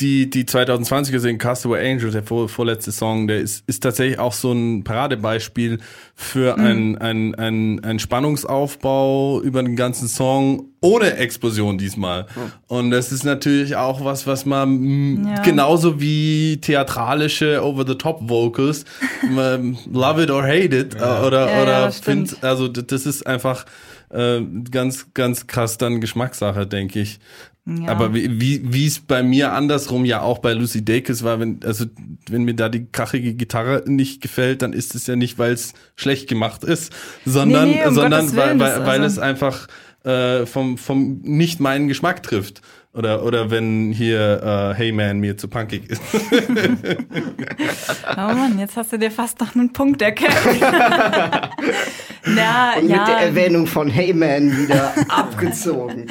die, die 2020 gesehen, Castaway Angel, der vor, vorletzte Song, der ist, ist tatsächlich auch so ein Paradebeispiel für Mhm. ein, ein, ein, ein Spannungsaufbau über den ganzen Song ohne Explosion diesmal. Und das ist natürlich auch was, was man Ja. genauso wie theatralische Over-the-Top-Vocals, love it or hate it, äh, oder, Ja, ja, oder das stimmt. find, also das ist einfach äh, ganz, ganz krass dann Geschmackssache, denke ich. Ja. Aber wie, wie, es bei mir andersrum ja auch bei Lucy Dacus war, wenn, also, wenn mir da die krachige Gitarre nicht gefällt, dann ist es ja nicht, weil es schlecht gemacht ist, sondern, Nee, nee, um sondern weil, Willen, weil, das- weil also- es einfach äh, vom, vom nicht meinen Geschmack trifft. Oder, oder wenn hier äh, Hey Man mir zu punkig ist. Oh Mann, jetzt hast du dir fast noch einen Punkt erkämpft. Na, Und ja, mit der Erwähnung von Hey Man wieder abgezogen.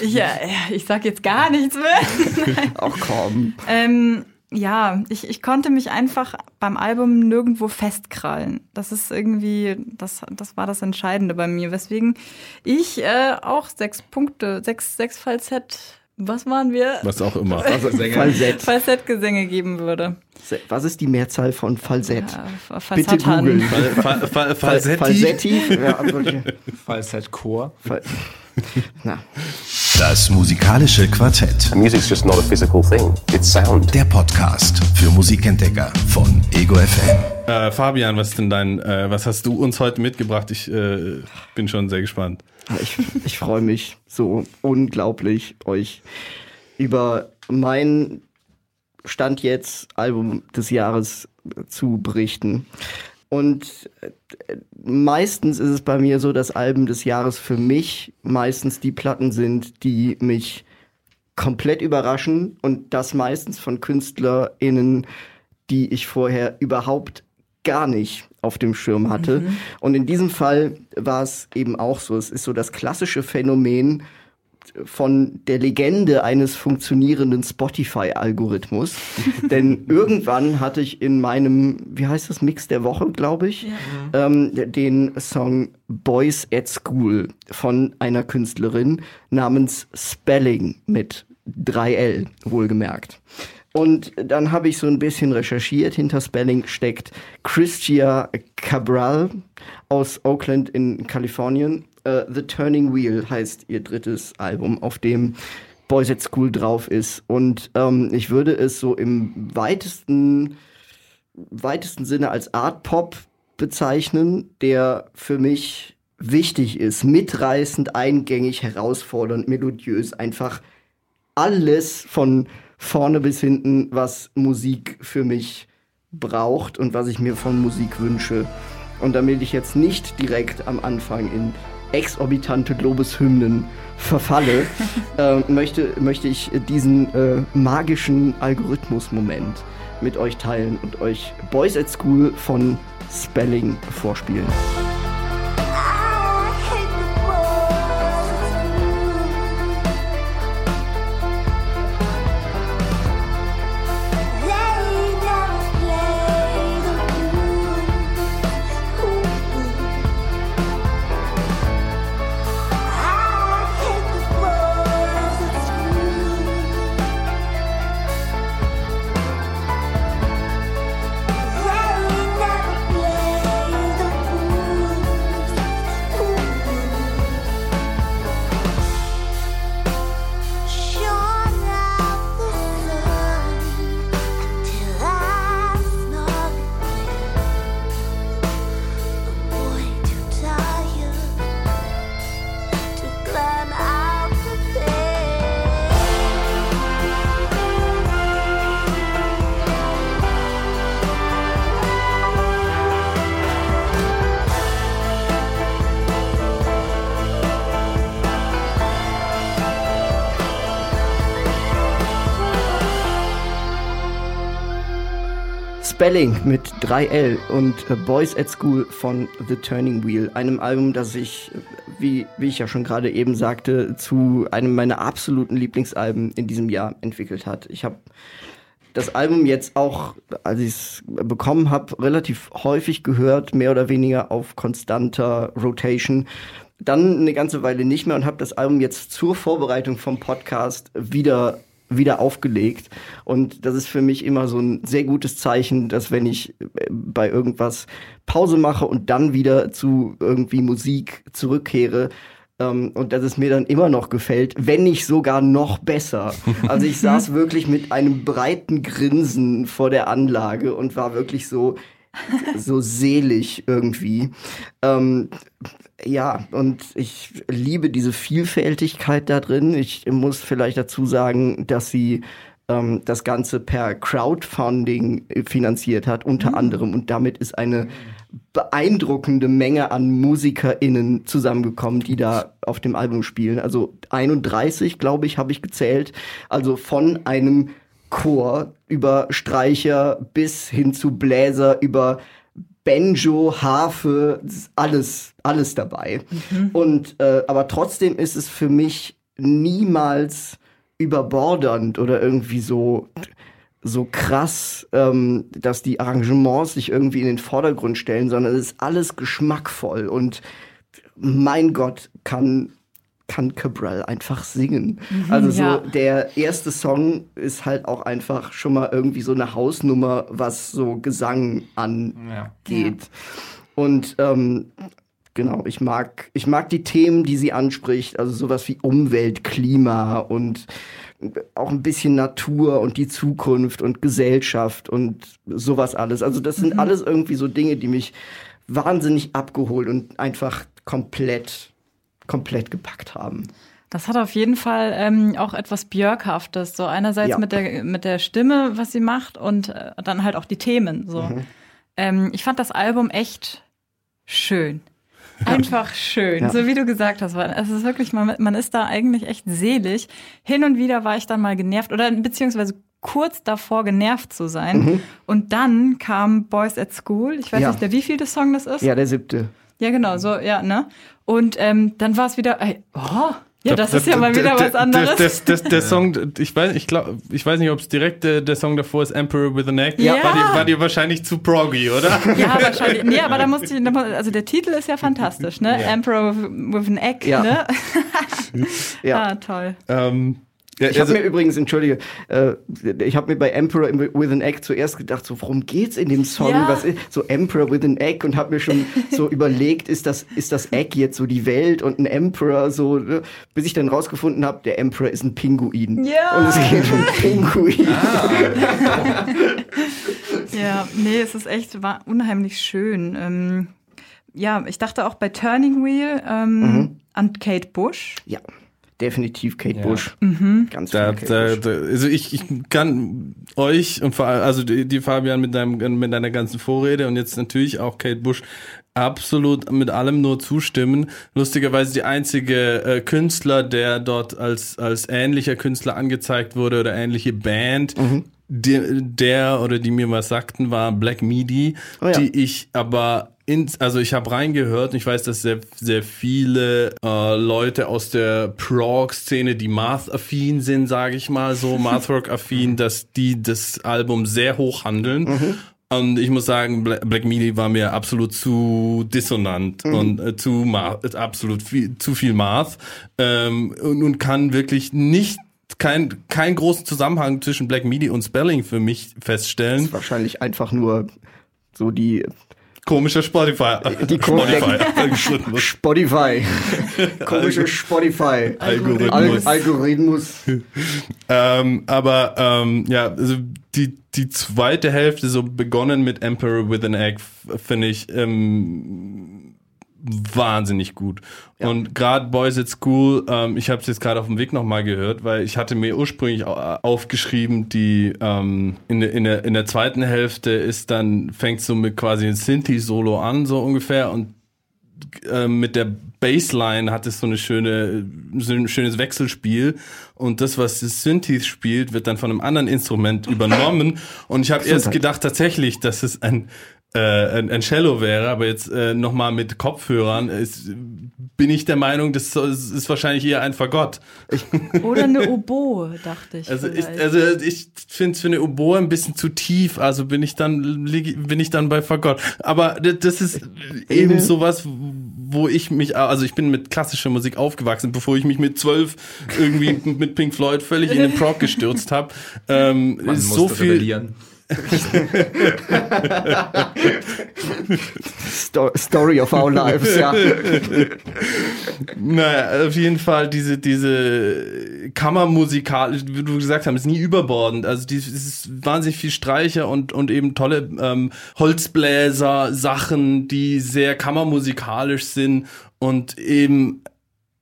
ich, ja, ich sag jetzt gar nichts mehr. Ach komm. Ähm, ja, ich, ich konnte mich einfach beim Album nirgendwo festkrallen. Das ist irgendwie, das, das war das Entscheidende bei mir, weswegen ich äh, auch sechs Punkte, sechs, sechs Falsett, was waren wir? Was auch immer. Falsett. Falsettgesänge geben würde. Was ist die Mehrzahl von Falsett? Ja, Bitte googeln. Fal, Fal, Fal, Fal- Falsetti. Falsetti? Ja. Falsett-Chor. Fall. Na, Das musikalische Quartett. Music's just not a physical thing. It's sound. Der Podcast für Musikentdecker von Ego FM. Äh, Fabian, was ist denn dein, äh, was hast du uns heute mitgebracht? Ich äh, bin schon sehr gespannt. ich, ich freue mich so unglaublich, euch über mein Stand jetzt Album des Jahres zu berichten. Und äh, meistens ist es bei mir so, dass Alben des Jahres für mich meistens die Platten sind, die mich komplett überraschen und das meistens von KünstlerInnen, die ich vorher überhaupt gar nicht auf dem Schirm hatte. Und in diesem Fall war es eben auch so. Es ist so das klassische Phänomen von der Legende eines funktionierenden Spotify-Algorithmus. Denn irgendwann hatte ich in meinem, wie heißt das, Mix der Woche, glaube ich, ähm, den Song Boys at School von einer Künstlerin namens Spelling mit 3L, wohlgemerkt. Und dann habe ich so ein bisschen recherchiert. Hinter Spelling steckt Christia Cabral aus Oakland in Kalifornien. Äh, The Turning Wheel heißt ihr drittes Album, auf dem Boys at School drauf ist. Und ähm, ich würde es so im weitesten, weitesten Sinne als Art Pop bezeichnen, der für mich wichtig ist, mitreißend, eingängig, herausfordernd, melodiös, einfach alles von vorne bis hinten, was Musik für mich braucht und was ich mir von Musik wünsche. Und damit ich jetzt nicht direkt am Anfang in exorbitante Lobeshymnen verfalle, äh, möchte, möchte ich diesen äh, magischen Algorithmus-Moment mit euch teilen und euch Boys at School von Spelling vorspielen. Spelling mit 3L und äh, Boys at School von The Turning Wheel, einem Album, das ich, äh, wie, wie ich ja schon gerade eben sagte, zu einem meiner absoluten Lieblingsalben in diesem Jahr entwickelt hat. Ich habe das Album jetzt auch, als ich es bekommen habe, relativ häufig gehört, mehr oder weniger auf konstanter Rotation. Dann eine ganze Weile nicht mehr und habe das Album jetzt zur Vorbereitung vom Podcast wieder wieder aufgelegt. Und das ist für mich immer so ein sehr gutes Zeichen, dass wenn ich äh, bei irgendwas Pause mache und dann wieder zu irgendwie Musik zurückkehre, ähm, und dass es mir dann immer noch gefällt, wenn nicht sogar noch besser. Also ich saß wirklich mit einem breiten Grinsen vor der Anlage und war wirklich so, so selig irgendwie. Ähm, ja, und ich liebe diese Vielfältigkeit da drin. Ich muss vielleicht dazu sagen, dass sie ähm, das Ganze per Crowdfunding finanziert hat, unter anderem. Und damit ist eine beeindruckende Menge an MusikerInnen zusammengekommen, die da auf dem Album spielen. Also 31, glaube ich, habe ich gezählt. Also von einem Chor über Streicher bis hin zu Bläser, über Banjo, Harfe, alles, alles dabei. Und äh, aber trotzdem ist es für mich niemals überbordernd oder irgendwie so so krass, ähm, dass die Arrangements sich irgendwie in den Vordergrund stellen, sondern es ist alles geschmackvoll und mein Gott, kann kann Cabral einfach singen. Mhm, also so ja. der erste Song ist halt auch einfach schon mal irgendwie so eine Hausnummer, was so Gesang angeht. Und ähm, genau, ich mag, ich mag die Themen, die sie anspricht, also sowas wie Umwelt, Klima und auch ein bisschen Natur und die Zukunft und Gesellschaft und sowas alles. Also das sind Mhm. alles irgendwie so Dinge, die mich wahnsinnig abgeholt und einfach komplett, komplett gepackt haben. Das hat auf jeden Fall ähm, auch etwas Björkhaftes. So einerseits Ja. mit der mit der Stimme, was sie macht, und äh, dann halt auch die Themen. So. Mhm. Ähm, ich fand das Album echt schön. Einfach schön, Ja. so wie du gesagt hast. Es ist wirklich, man, man ist da eigentlich echt selig. Hin und wieder war ich dann mal genervt oder beziehungsweise kurz davor genervt zu sein. Mhm. Und dann kam Boys at School. Ich weiß Ja. nicht, der wievielte Song das ist. Ja, der siebte. Ja, genau, so, ja, ne? Und ähm, dann war es wieder, ey, oh, ja, das ist ja mal wieder was anderes. Das, das, der Song, ich weiß, ich glaub, ich weiß nicht, ob es direkt der, der Song davor ist, Emperor with an Egg. Ja. War, dir, war dir wahrscheinlich zu proggy, oder? Ja, wahrscheinlich. Nee, aber da musste ich, also der Titel ist ja fantastisch, ne? Ja. Emperor with an Egg, Ja. ne? Ja. Ah, toll. ähm, ja, Ich habe also, mir übrigens, entschuldige, äh, ich habe mir bei Emperor with an Egg zuerst gedacht, so worum geht's in dem Song? Ja. Was ist so Emperor with an Egg und habe mir schon so überlegt, ist das ist das Egg jetzt so die Welt und ein Emperor so, ne? bis ich dann rausgefunden habe, der Emperor ist ein Pinguin. Ja. Und es geht um Pinguin. Ja, nee, es ist echt war unheimlich schön. Ähm, ja, ich dachte auch bei Turning Wheel ähm, Mhm. an Kate Bush. Ja, definitiv Kate Ja. Bush. Mhm. Ganz da, Kate da, Bush. da, also ich, ich kann euch und vor allem, also die, die Fabian mit, deinem, mit deiner ganzen Vorrede und jetzt natürlich auch Kate Bush absolut mit allem nur zustimmen. Lustigerweise die einzige äh, Künstler, der dort als, als ähnlicher Künstler angezeigt wurde oder ähnliche Band, Mhm. die, der oder die mir was sagten, war Black Midi, Oh ja. die ich aber ins, also ich habe reingehört und ich weiß, dass sehr, sehr viele äh, Leute aus der Prog-Szene, die Math-affin sind, sage ich mal so, Mathrock-affin, dass die das Album sehr hoch handeln. Und ich muss sagen, Bla- Black Midi war mir absolut zu dissonant und äh, zu Math, absolut viel, zu viel Math ähm, und, und kann wirklich nicht kein, keinen großen Zusammenhang zwischen Black Midi und Spelling für mich feststellen. Wahrscheinlich einfach nur so die Komischer Spotify. Die Spotify. Algorithmus. Spotify. Komische Spotify. Algorithmus. Al Algorithmus. ähm, aber ähm, ja, also die, die zweite Hälfte, so begonnen mit Emperor with an Egg, finde ich ähm, wahnsinnig gut. Und gerade Boys at School, ähm, ich habe es jetzt gerade auf dem Weg nochmal gehört, weil ich hatte mir ursprünglich au- aufgeschrieben, die ähm, in, der, in, der, in der zweiten Hälfte ist dann, fängt so mit quasi ein Synthi-Solo an, so ungefähr, und äh, mit der Bassline hat es so eine schöne, so ein schönes Wechselspiel. Und das, was das Synthes spielt, wird dann von einem anderen Instrument übernommen. Und ich habe erst gedacht tatsächlich, dass es ein äh, ein, ein Cello wäre, aber jetzt äh, nochmal mit Kopfhörern ist, bin ich der Meinung, das ist wahrscheinlich eher ein Fagott. Oder eine Oboe, dachte ich. Also ich, also ich finde es für eine Oboe ein bisschen zu tief, also bin ich dann bin ich dann bei Fagott. Aber das ist eben sowas, wo ich mich, also ich bin mit klassischer Musik aufgewachsen, bevor ich mich mit zwölf irgendwie mit Pink Floyd völlig in den Prog gestürzt habe. Ähm, Man ist musste so viel, rebellieren. Sto Story of our lives, ja. Naja, auf jeden Fall diese, diese Kammermusikal, wie du gesagt hast, ist nie überbordend. Also es ist wahnsinnig viel Streicher und, und eben tolle ähm, Holzbläser, Sachen, die sehr kammermusikalisch sind und eben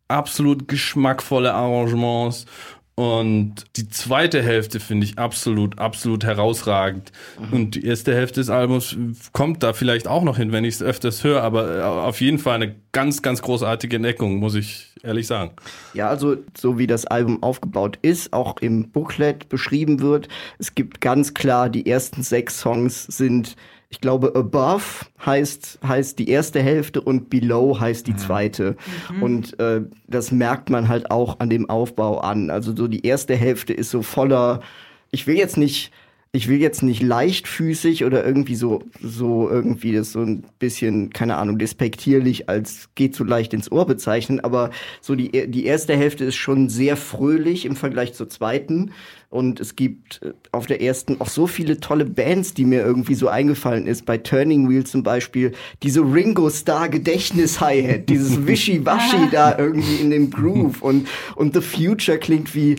absolut geschmackvolle Arrangements. Und die zweite Hälfte finde ich absolut, absolut herausragend. Und die erste Hälfte des Albums kommt da vielleicht auch noch hin, wenn ich es öfters höre, aber äh, auf jeden Fall eine ganz, ganz großartige Entdeckung, muss ich ehrlich sagen. Ja, also so wie das Album aufgebaut ist, auch im Booklet beschrieben wird, es gibt ganz klar, die ersten sechs Songs sind, ich glaube, Above heißt, heißt die erste Hälfte und Below heißt die zweite. Und äh, das merkt man halt auch an dem Aufbau an. Also so die erste Hälfte ist so voller, ich will jetzt nicht, ich will jetzt nicht leichtfüßig oder irgendwie so, so irgendwie das so ein bisschen, keine Ahnung, despektierlich als geht so leicht ins Ohr bezeichnen, aber so die, die erste Hälfte ist schon sehr fröhlich im Vergleich zur zweiten. Und es gibt äh, auf der ersten auch so viele tolle Bands, die mir irgendwie so eingefallen ist. Bei Turning Wheel zum Beispiel diese Ringo Starr Gedächtnis Hi-Hat, dieses Wischiwaschi da irgendwie in dem Groove und, und The Future klingt wie,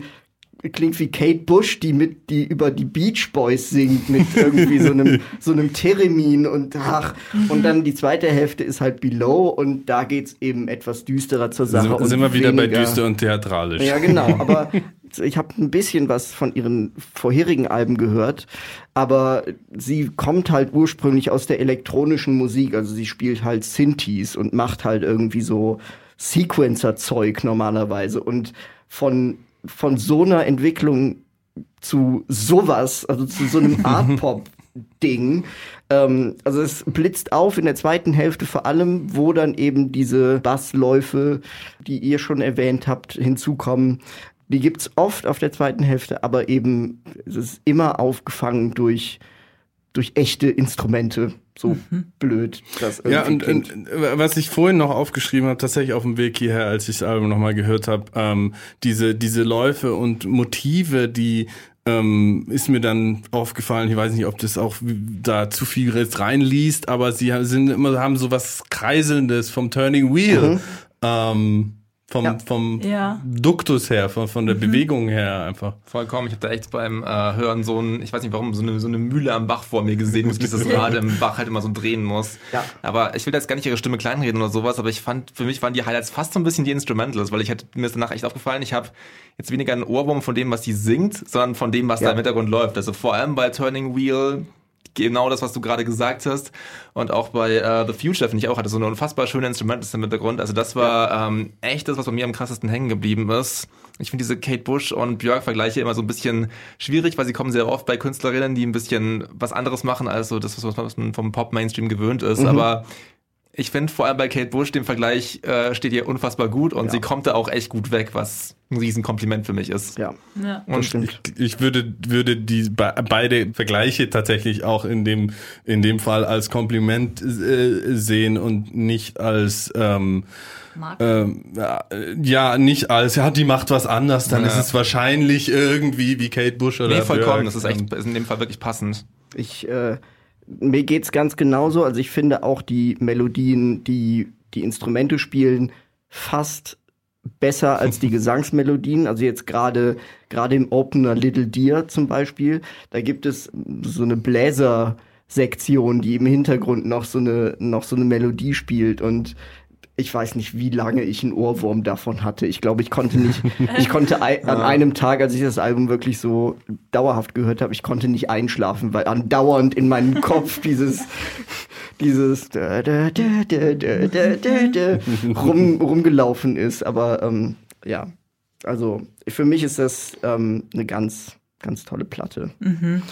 klingt wie Kate Bush, die mit, die über die Beach Boys singt mit irgendwie so einem, so einem Theremin und ach, und dann die zweite Hälfte ist halt Below und da geht's eben etwas düsterer zur Sache. Sind, und sind wir wieder bei weniger- düster und theatralisch. ja, genau. Aber ich habe ein bisschen was von ihren vorherigen Alben gehört. Aber sie kommt halt ursprünglich aus der elektronischen Musik. Also sie spielt halt Synthes und macht halt irgendwie so Sequencer-Zeug normalerweise. Und von, von so einer Entwicklung zu sowas, also zu so einem Art-Pop-Ding. Ähm, also es blitzt auf in der zweiten Hälfte vor allem, wo dann eben diese Bassläufe, die ihr schon erwähnt habt, hinzukommen. Die gibt's oft auf der zweiten Hälfte, aber eben es ist immer aufgefangen durch durch echte Instrumente. So blöd, das irgendwie Ja, und, und was ich vorhin noch aufgeschrieben habe, tatsächlich auf dem Weg hierher, als ich das Album nochmal gehört habe, ähm, diese, diese Läufe und Motive, die ähm, ist mir dann aufgefallen, ich weiß nicht, ob das auch da zu viel jetzt reinliest, aber sie sind immer, haben so was Kreiselndes vom Turning Wheel. Ähm, vom, Ja. vom Ja. Duktus her, von, von der Bewegung her einfach. Vollkommen. Ich habe da echt beim äh, Hören so ein, ich weiß nicht warum, so eine, so eine Mühle am Bach vor mir gesehen, wo sich das Rad im Bach halt immer so drehen muss. Ja. Aber ich will jetzt gar nicht ihre Stimme kleinreden oder sowas, aber ich fand, für mich waren die Highlights fast so ein bisschen die Instrumentals, weil ich hätte, mir ist danach echt aufgefallen, ich habe jetzt weniger einen Ohrwurm von dem, was die singt, sondern von dem, was Ja. da im Hintergrund läuft. Also vor allem bei Turning Wheel, genau das, was du gerade gesagt hast. Und auch bei äh, The Future, finde ich auch, hatte so eine unfassbar schöne Instrumentals im Hintergrund. Also das war ähm, echt das, was bei mir am krassesten hängen geblieben ist. Ich finde diese Kate Bush und Björk-Vergleiche immer so ein bisschen schwierig, weil sie kommen sehr oft bei Künstlerinnen, die ein bisschen was anderes machen als so das, was man vom Pop-Mainstream gewöhnt ist. Aber ich finde vor allem bei Kate Bush, dem Vergleich äh, steht ihr unfassbar gut und Ja. sie kommt da auch echt gut weg, was ein Riesenkompliment für mich ist. ja, Ja. das stimmt. Ich würde, würde die be- beide Vergleiche tatsächlich auch in dem, in dem Fall als Kompliment äh, sehen und nicht als ähm, ähm, ja, äh, ja, nicht als, ja, die macht was anders, dann Ja. ist es wahrscheinlich irgendwie wie Kate Bush oder Nee, vollkommen. Björk. Das ist echt ist in dem Fall wirklich passend. Ich, äh, mir geht's ganz genauso. Also ich finde auch die Melodien, die die Instrumente spielen, fast besser als die Gesangsmelodien. Also jetzt gerade gerade im Opener Little Deer zum Beispiel, da gibt es so eine Bläser-Sektion, die im Hintergrund noch so eine noch so eine Melodie spielt und ich weiß nicht, wie lange ich einen Ohrwurm davon hatte. Ich glaube, ich konnte nicht, ich konnte ein, an einem Tag, als ich das Album wirklich so dauerhaft gehört habe, ich konnte nicht einschlafen, weil andauernd in meinem Kopf dieses, dieses da, da, da, da, da, da, da, rum, rumgelaufen ist. Aber ähm, ja, also für mich ist das ähm, eine ganz, ganz tolle Platte. Mhm.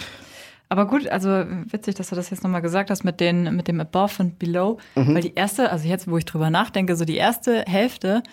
Aber gut, also witzig, dass du das jetzt nochmal gesagt hast mit, den, mit dem Above und Below. Weil die erste, also jetzt, wo ich drüber nachdenke, so die erste Hälfte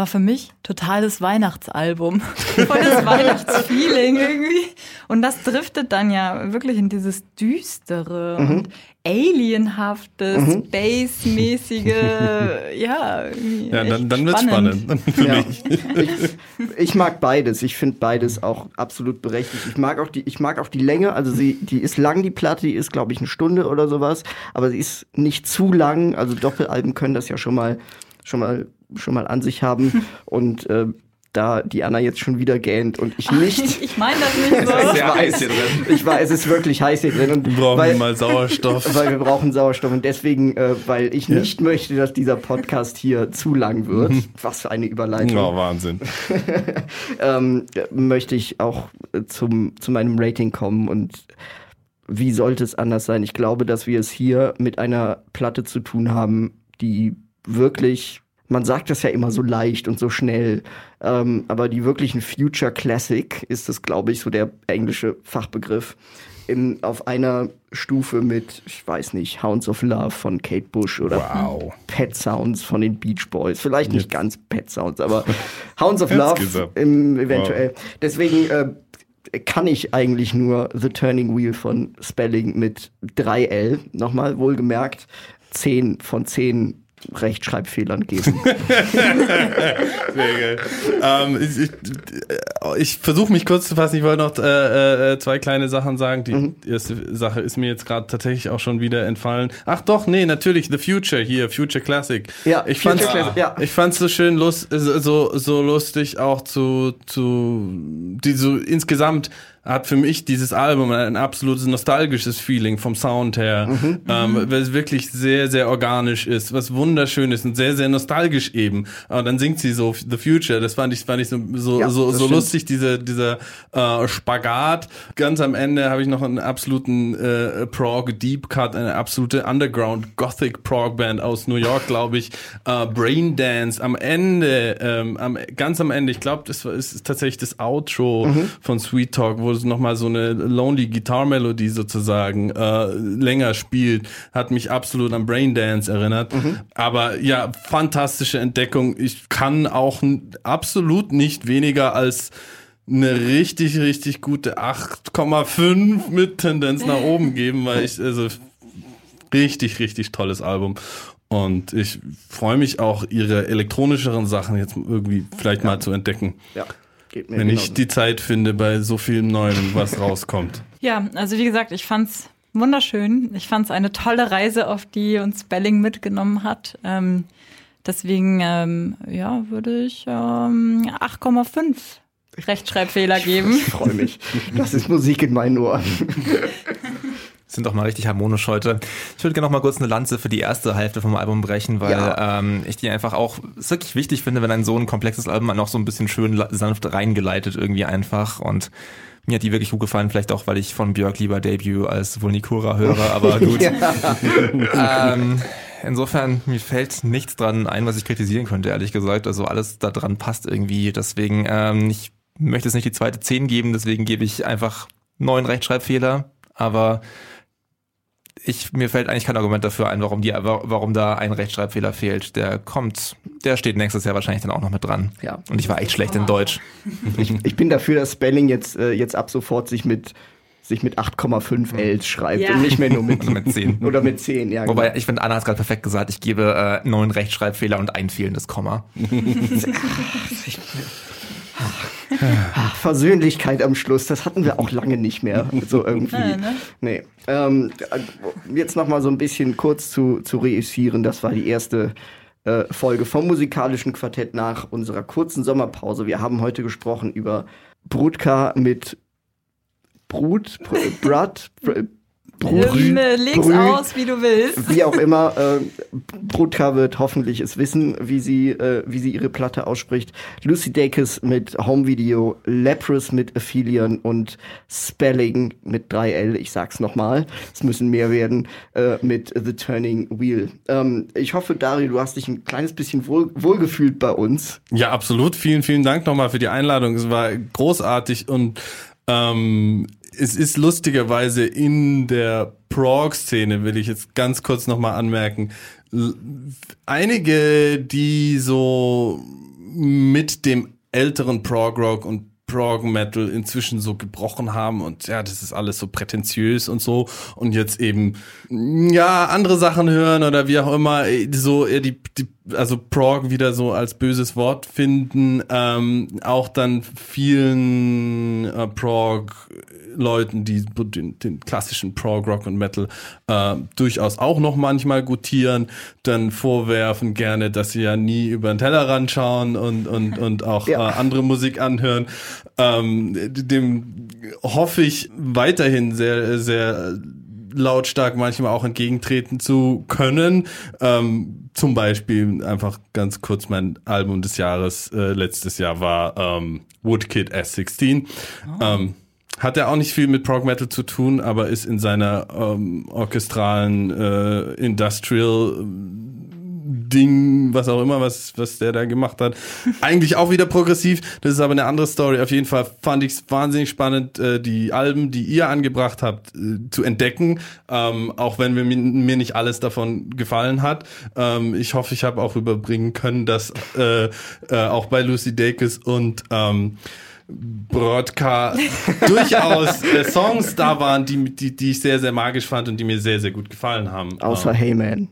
war für mich totales Weihnachtsalbum. Volles Weihnachtsfeeling irgendwie. Und das driftet dann ja wirklich in dieses Düstere Mhm. und Alienhafte, Space-mäßige, ja. irgendwie Ja, dann, echt dann wird's spannend. Für Ja. mich. Ich, ich mag beides. Ich finde beides auch absolut berechtigt. Ich mag auch die, ich mag auch die Länge. Also sie, die ist lang, die Platte, die ist, glaube ich, eine Stunde oder sowas. Aber sie ist nicht zu lang. Also Doppelalben können das ja schon mal, schon mal, schon mal an sich haben. Und äh, da die Anna jetzt schon wieder gähnt und ich nicht. Ich meine das nicht so. ist sehr heiß hier drin. Ich weiß, es ist wirklich heiß hier drin. Und Wir brauchen weil, mal Sauerstoff. weil wir brauchen Sauerstoff und deswegen, äh, weil ich nicht möchte, dass dieser Podcast hier zu lang wird. Was für eine Überleitung. Oh, Wahnsinn. ähm, möchte ich auch äh, zum, zu meinem Rating kommen und wie sollte es anders sein? Ich glaube, dass wir es hier mit einer Platte zu tun haben, die wirklich, man sagt das ja immer so leicht und so schnell, ähm, aber die wirklich ein Future Classic ist das, glaube ich, so der englische Fachbegriff. In, auf einer Stufe mit, ich weiß nicht, Hounds of Love von Kate Bush oder Wow. Pet Sounds von den Beach Boys. Vielleicht nicht ganz Pet Sounds, aber Hounds of Love im, eventuell. Deswegen äh, kann ich eigentlich nur The Turning Wheel von Spelling mit 3L, nochmal wohlgemerkt, 10 von 10 Rechtschreibfehlern geben. Sehr geil. ähm, ich ich, ich versuche mich kurz zu fassen. Ich wollte noch äh, äh, zwei kleine Sachen sagen. Die Mhm. erste Sache ist mir jetzt gerade tatsächlich auch schon wieder entfallen. Ach doch, nee, natürlich The Future hier, Future Classic. Ja, ich Future fand's, Classic, ja. ich fand's so schön lust, so so lustig auch zu zu die so insgesamt hat für mich dieses Album ein absolutes nostalgisches Feeling vom Sound her, Mhm. ähm, weil es wirklich sehr, sehr organisch ist, was wunderschön ist und sehr, sehr nostalgisch eben. Aber dann singt sie so The Future, das fand ich, fand ich so, so, Ja, so, so lustig, dieser, dieser äh, Spagat. Ganz am Ende habe ich noch einen absoluten äh, Prog Deep Cut, eine absolute Underground Gothic Prog Band aus New York, glaube ich. Äh, Brain Dance am Ende, ähm, am, ganz am Ende, ich glaube, das war, ist tatsächlich das Outro Mhm. von Sweet Talk, wo es nochmal so eine Lonely Guitar Melodie sozusagen äh, länger spielt, hat mich absolut an Brain Dance erinnert. Aber ja, fantastische Entdeckung. Ich kann auch absolut nicht weniger als eine richtig, richtig gute 8,5 mit Tendenz nach oben geben, weil ich, also richtig, richtig tolles Album. Und ich freue mich auch, ihre elektronischeren Sachen jetzt irgendwie vielleicht mal zu entdecken. ja, geht mir Wenn ich die Zeit finde bei so viel Neuem, was rauskommt. Ja, also wie gesagt, ich fand's wunderschön. Ich fand's eine tolle Reise, auf die uns Spelling mitgenommen hat. Ähm, deswegen, ähm, ja, würde ich ähm, 8,5 Rechtschreibfehler geben. Ich freue mich. Das ist Musik in meinen Ohren. Sind doch mal richtig harmonisch heute. Ich würde gerne noch mal kurz eine Lanze für die erste Hälfte vom Album brechen, weil Ja. ähm, ich die einfach auch es wirklich wichtig finde, wenn ein so ein komplexes Album man auch so ein bisschen schön sanft reingeleitet irgendwie einfach und mir hat die wirklich gut gefallen, vielleicht auch, weil ich von Björk lieber Debut als Vulnikura höre, aber gut. ähm, insofern, mir fällt nichts dran ein, was ich kritisieren könnte, ehrlich gesagt. Also alles da dran passt irgendwie. Deswegen, ähm, ich möchte es nicht die zweite 10 geben, deswegen gebe ich einfach neun Rechtschreibfehler. Aber ich, mir fällt eigentlich kein Argument dafür ein, warum, die, warum da ein Rechtschreibfehler fehlt. Der kommt, der steht nächstes Jahr wahrscheinlich dann auch noch mit dran. Ja. Und ich war echt schlecht in Deutsch. Ich, ich bin dafür, dass Spelling jetzt, äh, jetzt ab sofort sich mit sich mit 8,5 Ls schreibt Ja. und nicht mehr nur mit, Oder mit 10. oder mit 10, ja. Wobei, genau. ich finde, Anna hat es gerade perfekt gesagt, ich gebe äh, neun Rechtschreibfehler und ein fehlendes Komma. Versöhnlichkeit am Schluss, das hatten wir auch lange nicht mehr, so irgendwie. Ja, ne? Nee. Ähm, äh, jetzt noch mal so ein bisschen kurz zu, zu reüssieren, das war die erste äh, Folge vom musikalischen Quartett nach unserer kurzen Sommerpause. Wir haben heute gesprochen über Brutka mit Brut, Br- Brat, Br- Brut, Ähm, äh, leg's Brü- aus, wie du willst. wie auch immer, äh, Brutka wird hoffentlich es wissen, wie sie, äh, wie sie ihre Platte ausspricht. Lucy Dacus mit Home Video, Leprous mit Aphelion und Spelling mit 3L. Ich sag's nochmal, es müssen mehr werden, äh, mit The Turning Wheel. Ähm, ich hoffe, Dario, du hast dich ein kleines bisschen wohl, wohlgefühlt bei uns. Ja, absolut. Vielen, vielen Dank nochmal für die Einladung. Es war großartig und ähm, es ist lustigerweise in der Prog-Szene, will ich jetzt ganz kurz nochmal anmerken, einige, die so mit dem älteren Prog Rock und Prog Metal inzwischen so gebrochen haben und ja, das ist alles so prätentiös und so und jetzt eben ja andere Sachen hören oder wie auch immer so eher die, die also Prog wieder so als böses Wort finden, ähm, auch dann vielen äh, Prog Leuten, die den, den klassischen Prog Rock und Metal äh, durchaus auch noch manchmal gutieren, dann vorwerfen gerne, dass sie ja nie über den Tellerrand schauen und und und auch Ja. äh, andere Musik anhören. Ähm, dem hoffe ich weiterhin sehr sehr lautstark manchmal auch entgegentreten zu können. Ähm, zum Beispiel einfach ganz kurz mein Album des Jahres äh, letztes Jahr war ähm, Woodkid S16. Ähm, hat er auch nicht viel mit Prog Metal zu tun, aber ist in seiner ähm, orchestralen äh, Industrial Ding, was auch immer, was, was der da gemacht hat. Eigentlich auch wieder progressiv. Das ist aber eine andere Story. Auf jeden Fall fand ich es wahnsinnig spannend, äh, die Alben, die ihr angebracht habt, äh, zu entdecken. Ähm, auch wenn mir, mir nicht alles davon gefallen hat. Ähm, ich hoffe, ich habe auch überbringen können, dass äh, äh, auch bei Lucy Dacus und ähm, Brodka durchaus äh, Songs da waren, die, die, die ich sehr, sehr magisch fand und die mir sehr, sehr gut gefallen haben. Außer Ähm, Hey Man.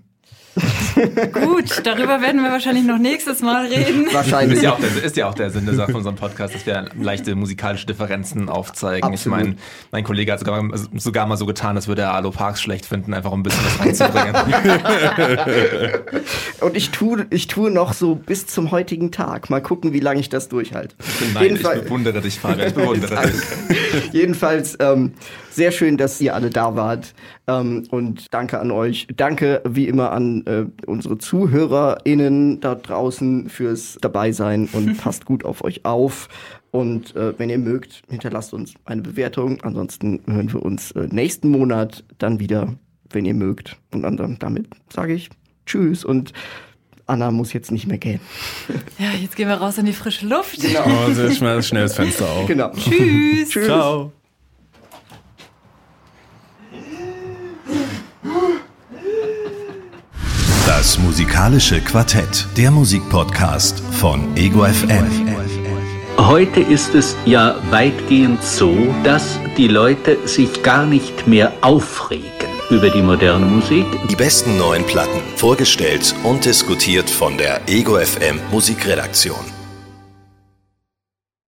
Gut, darüber werden wir wahrscheinlich noch nächstes Mal reden. Wahrscheinlich. Ist ja, auch der, ist ja auch der Sinn der Sache von unserem Podcast, dass wir leichte musikalische Differenzen aufzeigen. Absolut. Ich meine, mein Kollege hat sogar, sogar mal so getan, als würde er Alo Parks schlecht finden, einfach um ein bisschen was reinzubringen. Und ich tue, ich tue noch so bis zum heutigen Tag. Mal gucken, wie lange ich das durchhalte. Nein, ich Jedenfall- bewundere dich, Fabian, ich bewundere dich. Jedenfalls ähm, sehr schön, dass ihr alle da wart. Ähm, und danke an euch. Danke wie immer an äh, unsere ZuhörerInnen da draußen fürs Dabeisein und passt gut auf euch auf. Und äh, wenn ihr mögt, hinterlasst uns eine Bewertung. Ansonsten hören wir uns äh, nächsten Monat dann wieder, wenn ihr mögt. Und dann, damit sage ich Tschüss und Anna muss jetzt nicht mehr gehen. Ja, jetzt gehen wir raus in die frische Luft. Oh, sehr schnell, schnell das Fenster auf. Genau. Tschüss. Tschüss. Ciao. Das musikalische Quartett, der Musikpodcast von Ego FM. Heute ist es ja weitgehend so, dass die Leute sich gar nicht mehr aufregen über die moderne Musik. Die besten neuen Platten, vorgestellt und diskutiert von der Ego FM Musikredaktion.